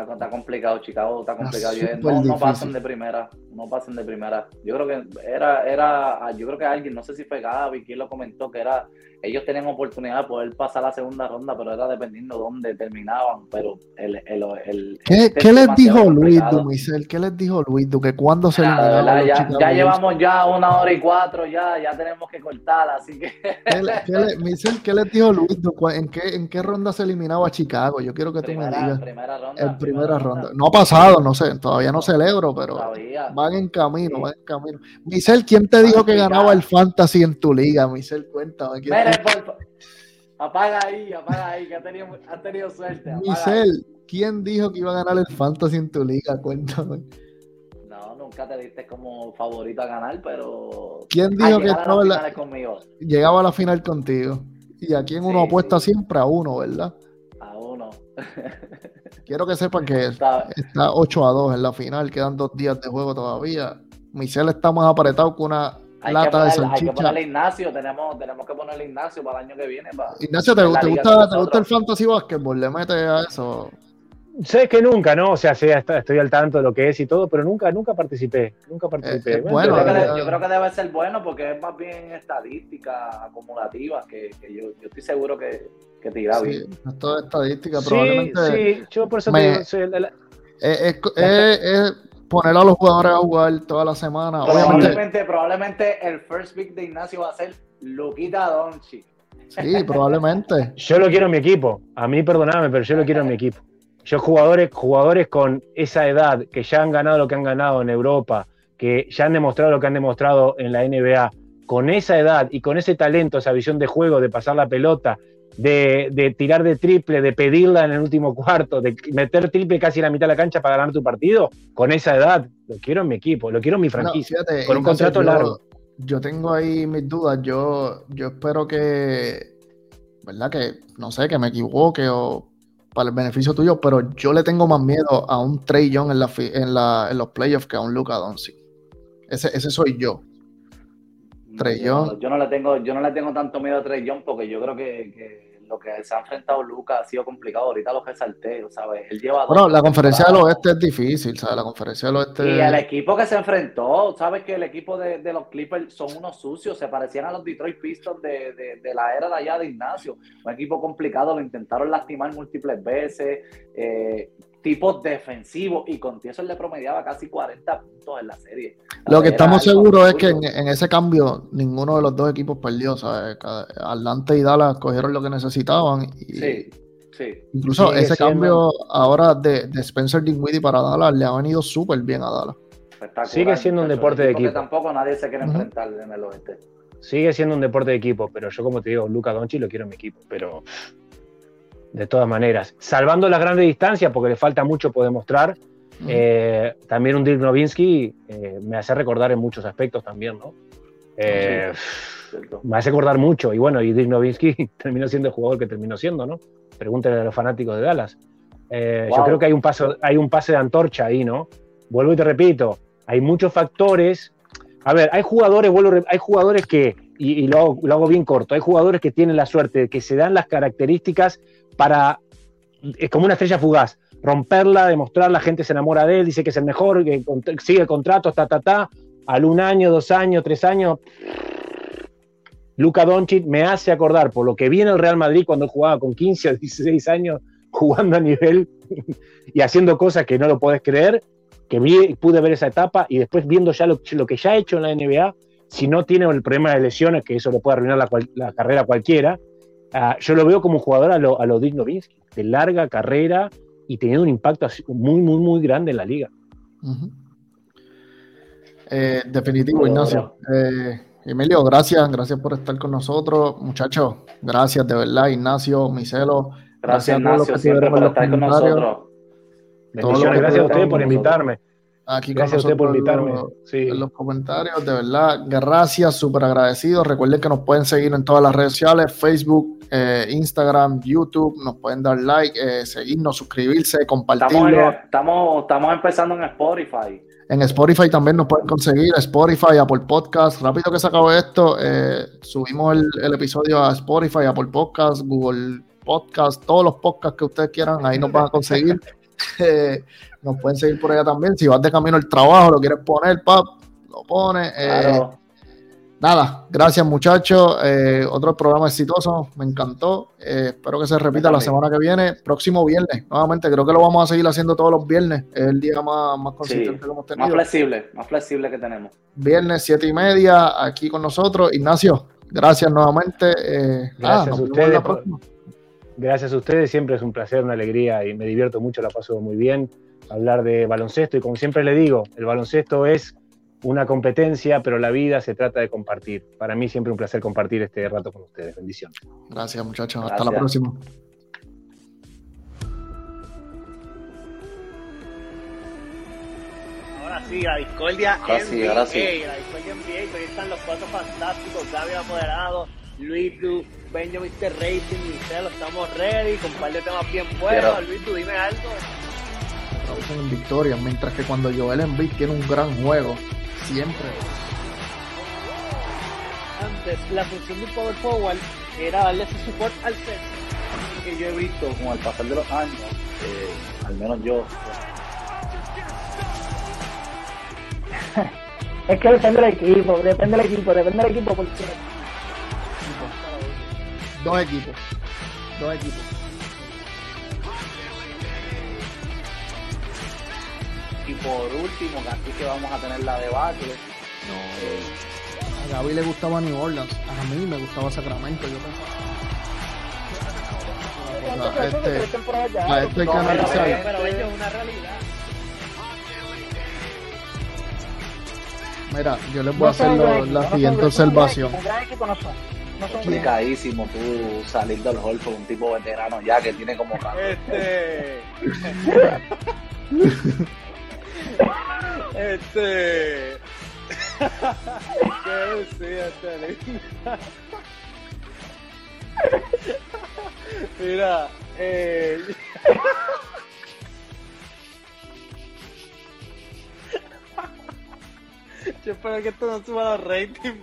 Está, está complicado, Chicago está complicado. Yo- no, no pasan de primera, no pasan de primera. Yo creo que era, era, yo creo que alguien, no sé si fue Gaby, quien lo comentó, que era, ellos tenían oportunidad de poder pasar la segunda ronda, pero era dependiendo de dónde terminaban. Pero el, el, el, ¿qué, el qué les dijo Luis? ¿Qué les dijo Luis? Que cuando se Nada, verdad, ya, ya llevamos ya una hora y cuatro, ya, ya tenemos que cortar, así que ¿Qué, le- qué le- Michel, ¿qué les dijo Luis ¿En qué, ¿En qué ronda se eliminaba Chicago? Yo quiero que tú me digas. primera ronda. En primera ronda. No ha pasado, no sé, todavía no celebro, pero Todavía. van en camino, Sí. van en camino. Michelle, ¿quién te dijo que ganaba el fantasy en tu liga? Michelle, cuéntame. ¿quién Mira, por- apaga ahí, apaga ahí, que ha tenido, suerte. Michelle, ¿quién dijo que iba a ganar el fantasy en tu liga? Cuéntame. No, nunca te diste como favorito a ganar, pero. ¿Quién dijo que estaba la- llegaba a la final contigo? Y a quién uno Sí, apuesta sí. siempre a uno, ¿verdad? A uno. <laughs> Quiero que sepan que Está- está 8 a 2 en la final, quedan dos días de juego todavía. Michelle está más apretado que una Hay que, lata de ponerle, hay que salchicha. ponerle Ignacio, tenemos, tenemos que ponerle Ignacio para el año que viene. Para... Ignacio, ¿te, te gusta, ¿te gusta el fantasy basketball? ¿Le metes a eso? Sé que nunca, ¿no? O sea, hasta- estoy al tanto de lo que es y todo, pero nunca, nunca participé. Nunca participé. es Yo, bueno, creo que verdad. yo creo que debe ser bueno porque es más bien estadística acumulativa que, que yo, yo estoy seguro que, que te irá Sí, bien. esto es estadística, sí, probablemente sí, yo por eso me- te digo, soy el- el- es- es- es poner a los jugadores a jugar toda la semana. Obviamente, Probablemente, probablemente el first pick de Ignacio va a ser Luquita Doncic. sí, probablemente. <laughs> yo lo quiero en mi equipo. A mí, perdonadme, pero yo lo quiero en mi equipo. Yo jugadores, jugadores con esa edad, que ya han ganado lo que han ganado en Europa, que ya han demostrado lo que han demostrado en la NBA, con esa edad y con ese talento, esa visión de juego, de pasar la pelota, de, de tirar de triple, de pedirla en el último cuarto, de meter triple casi en la mitad de la cancha para ganar tu partido, con esa edad, lo quiero en mi equipo, lo quiero en mi franquicia. fíjate, con un contrato yo- largo. Yo tengo ahí mis dudas. Yo, yo espero que, ¿verdad? Que, no sé, que me equivoque o para el beneficio tuyo, pero yo le tengo más miedo a un Trey Young en, la, en, la, en los playoffs que a un Luka Doncic. Ese, ese soy yo. Trey yo, yo no le tengo, yo no le tengo tanto miedo a Trey Young porque yo creo que, que lo que se ha enfrentado Lucas ha sido complicado. Ahorita lo resalté, ¿sabes? Él lleva Bueno, la conferencia del oeste es difícil, ¿sabes? La conferencia del oeste. Y el equipo que se enfrentó, sabes que el equipo de, de los Clippers son unos sucios, se parecían a los Detroit Pistons de, de- de la era de allá de Ignacio. Un equipo complicado, lo intentaron lastimar múltiples veces, eh, tipos defensivos, y con eso le promediaba casi 40 puntos en la serie. Lo que estamos seguros es que en, ese cambio ninguno de los dos equipos perdió, ¿sabes? Atlanta y Dallas cogieron lo que necesitaban. Y Sí, sí. Incluso ese siendo- cambio ahora de, de Spencer Dinwiddie para Dallas le ha venido súper bien a Dallas. espectacular, Sigue siendo un deporte de equipo. tampoco nadie se quiere enfrentar en el oeste. Sigue siendo un deporte de equipo, pero yo como te digo, Luca Doncic lo quiero en mi equipo, pero de todas maneras, salvando las grandes distancias, porque le falta mucho por demostrar, eh, también un Dirk Nowitzki eh, me hace recordar en muchos aspectos también, ¿no? Eh, me hace acordar mucho, y bueno, y Dirk Nowitzki <laughs> terminó siendo el jugador que terminó siendo, ¿no? Pregúntenle a los fanáticos de Dallas. Eh, Yo Wow. creo que hay un, paso, hay un pase de antorcha ahí, ¿no? Vuelvo y te repito, hay muchos factores. A ver, hay jugadores, vuelvo, hay jugadores que, y, y lo, hago, lo hago bien corto, hay jugadores que tienen la suerte de que se dan las características para, es como una estrella fugaz, romperla, demostrar, la gente se enamora de él, dice que es el mejor, que sigue contratos, ta, ta, ta, al un año, dos años, tres años. Luca Doncic me hace acordar por lo que vi en el Real Madrid cuando jugaba con 15 o 16 años, <laughs> jugando a nivel y haciendo cosas que no lo podés creer, que vi, pude ver esa etapa y después viendo ya lo, lo que ya ha hecho en la NBA, si no tiene el problema de lesiones, que eso le puede arruinar la, carrera cualquiera, ah, yo lo veo como un jugador a lo, a lo Dirk Nowitzki, de larga carrera y teniendo un impacto muy, muy, muy grande en la liga. Eh, definitivo, Bueno, Ignacio. Eh, Emilio, gracias, gracias por estar con nosotros. Muchachos, gracias de verdad, Ignacio, Micelo. Gracias, a todos los Ignacio, que siempre por estar con nosotros. Bendiciones, gracias a ustedes por invitarme. Aquí Gracias a con ustedes por en invitarme. los- Sí. en los comentarios, de verdad, gracias, súper agradecidos. Recuerden que nos pueden seguir en todas las redes sociales, Facebook, eh, Instagram, YouTube, nos pueden dar like, eh, seguirnos, suscribirse, compartirlo. estamos, estamos empezando en Spotify. En Spotify también nos pueden conseguir, Spotify, Apple Podcast. Rápido que se acabe esto, eh, subimos el, el episodio a Spotify, Apple Podcast, Google Podcast, todos los podcasts que ustedes quieran, ahí nos van a conseguir. <laughs> Eh, nos pueden seguir por allá también. Si vas de camino al trabajo, lo quieres poner, pap, lo pones. Eh, Claro. Nada, gracias muchachos. Eh, otro programa exitoso, me encantó. Eh, espero que se repita la semana que viene, próximo viernes. Nuevamente, creo que lo vamos a seguir haciendo todos los viernes. Es el día más, más consistente que hemos Más tenido. flexible, más flexible que tenemos. Viernes, siete y media, aquí con nosotros. Ignacio, gracias nuevamente. Eh, Gracias nos a vemos ustedes la por- próxima. Gracias a ustedes, siempre es un placer, una alegría y me divierto mucho, la paso muy bien hablar de baloncesto y como siempre le digo, el baloncesto es una competencia, pero la vida se trata de compartir. Para mí siempre un placer compartir este rato con ustedes. Bendiciones. Gracias muchachos, hasta la próxima. Ahora sí, la discordia ahora NBA, sí, ahora sí. la discordia NBA, ahí están los cuatro fantásticos, Gaby Apoderado, Luis Du, Benjamin Mr. Racing, Michelle, estamos ready, con un par de temas bien buenos, Luis Du, dime algo. Traducen en victoria, mientras que cuando Joel Embiid tiene un gran juego, siempre. Antes, la función del power forward era darle ese support al centro. que yo he visto con el pasar de los años, eh, al menos yo, <laughs> Es que depende del equipo, depende del equipo, depende del equipo, porque Dos equipos. Dos equipos. Y por último, que aquí que vamos a tener la debacle, A Gaby le gustaba New Orleans, a mí me gustaba Sacramento. Yo pensaba. A este, a este hay que No, pero- analizar. Pero, pero ello es una realidad. Mira, yo les voy a hacer lo- la siguiente observación. No. No complicadísimo tú salir del hall con un tipo veterano ya que tiene como Este. <laughs> <laughs> este. <laughs> ¿Qué decía linda? Mira, eh. <laughs> Yo espero que esto no suba los ratings.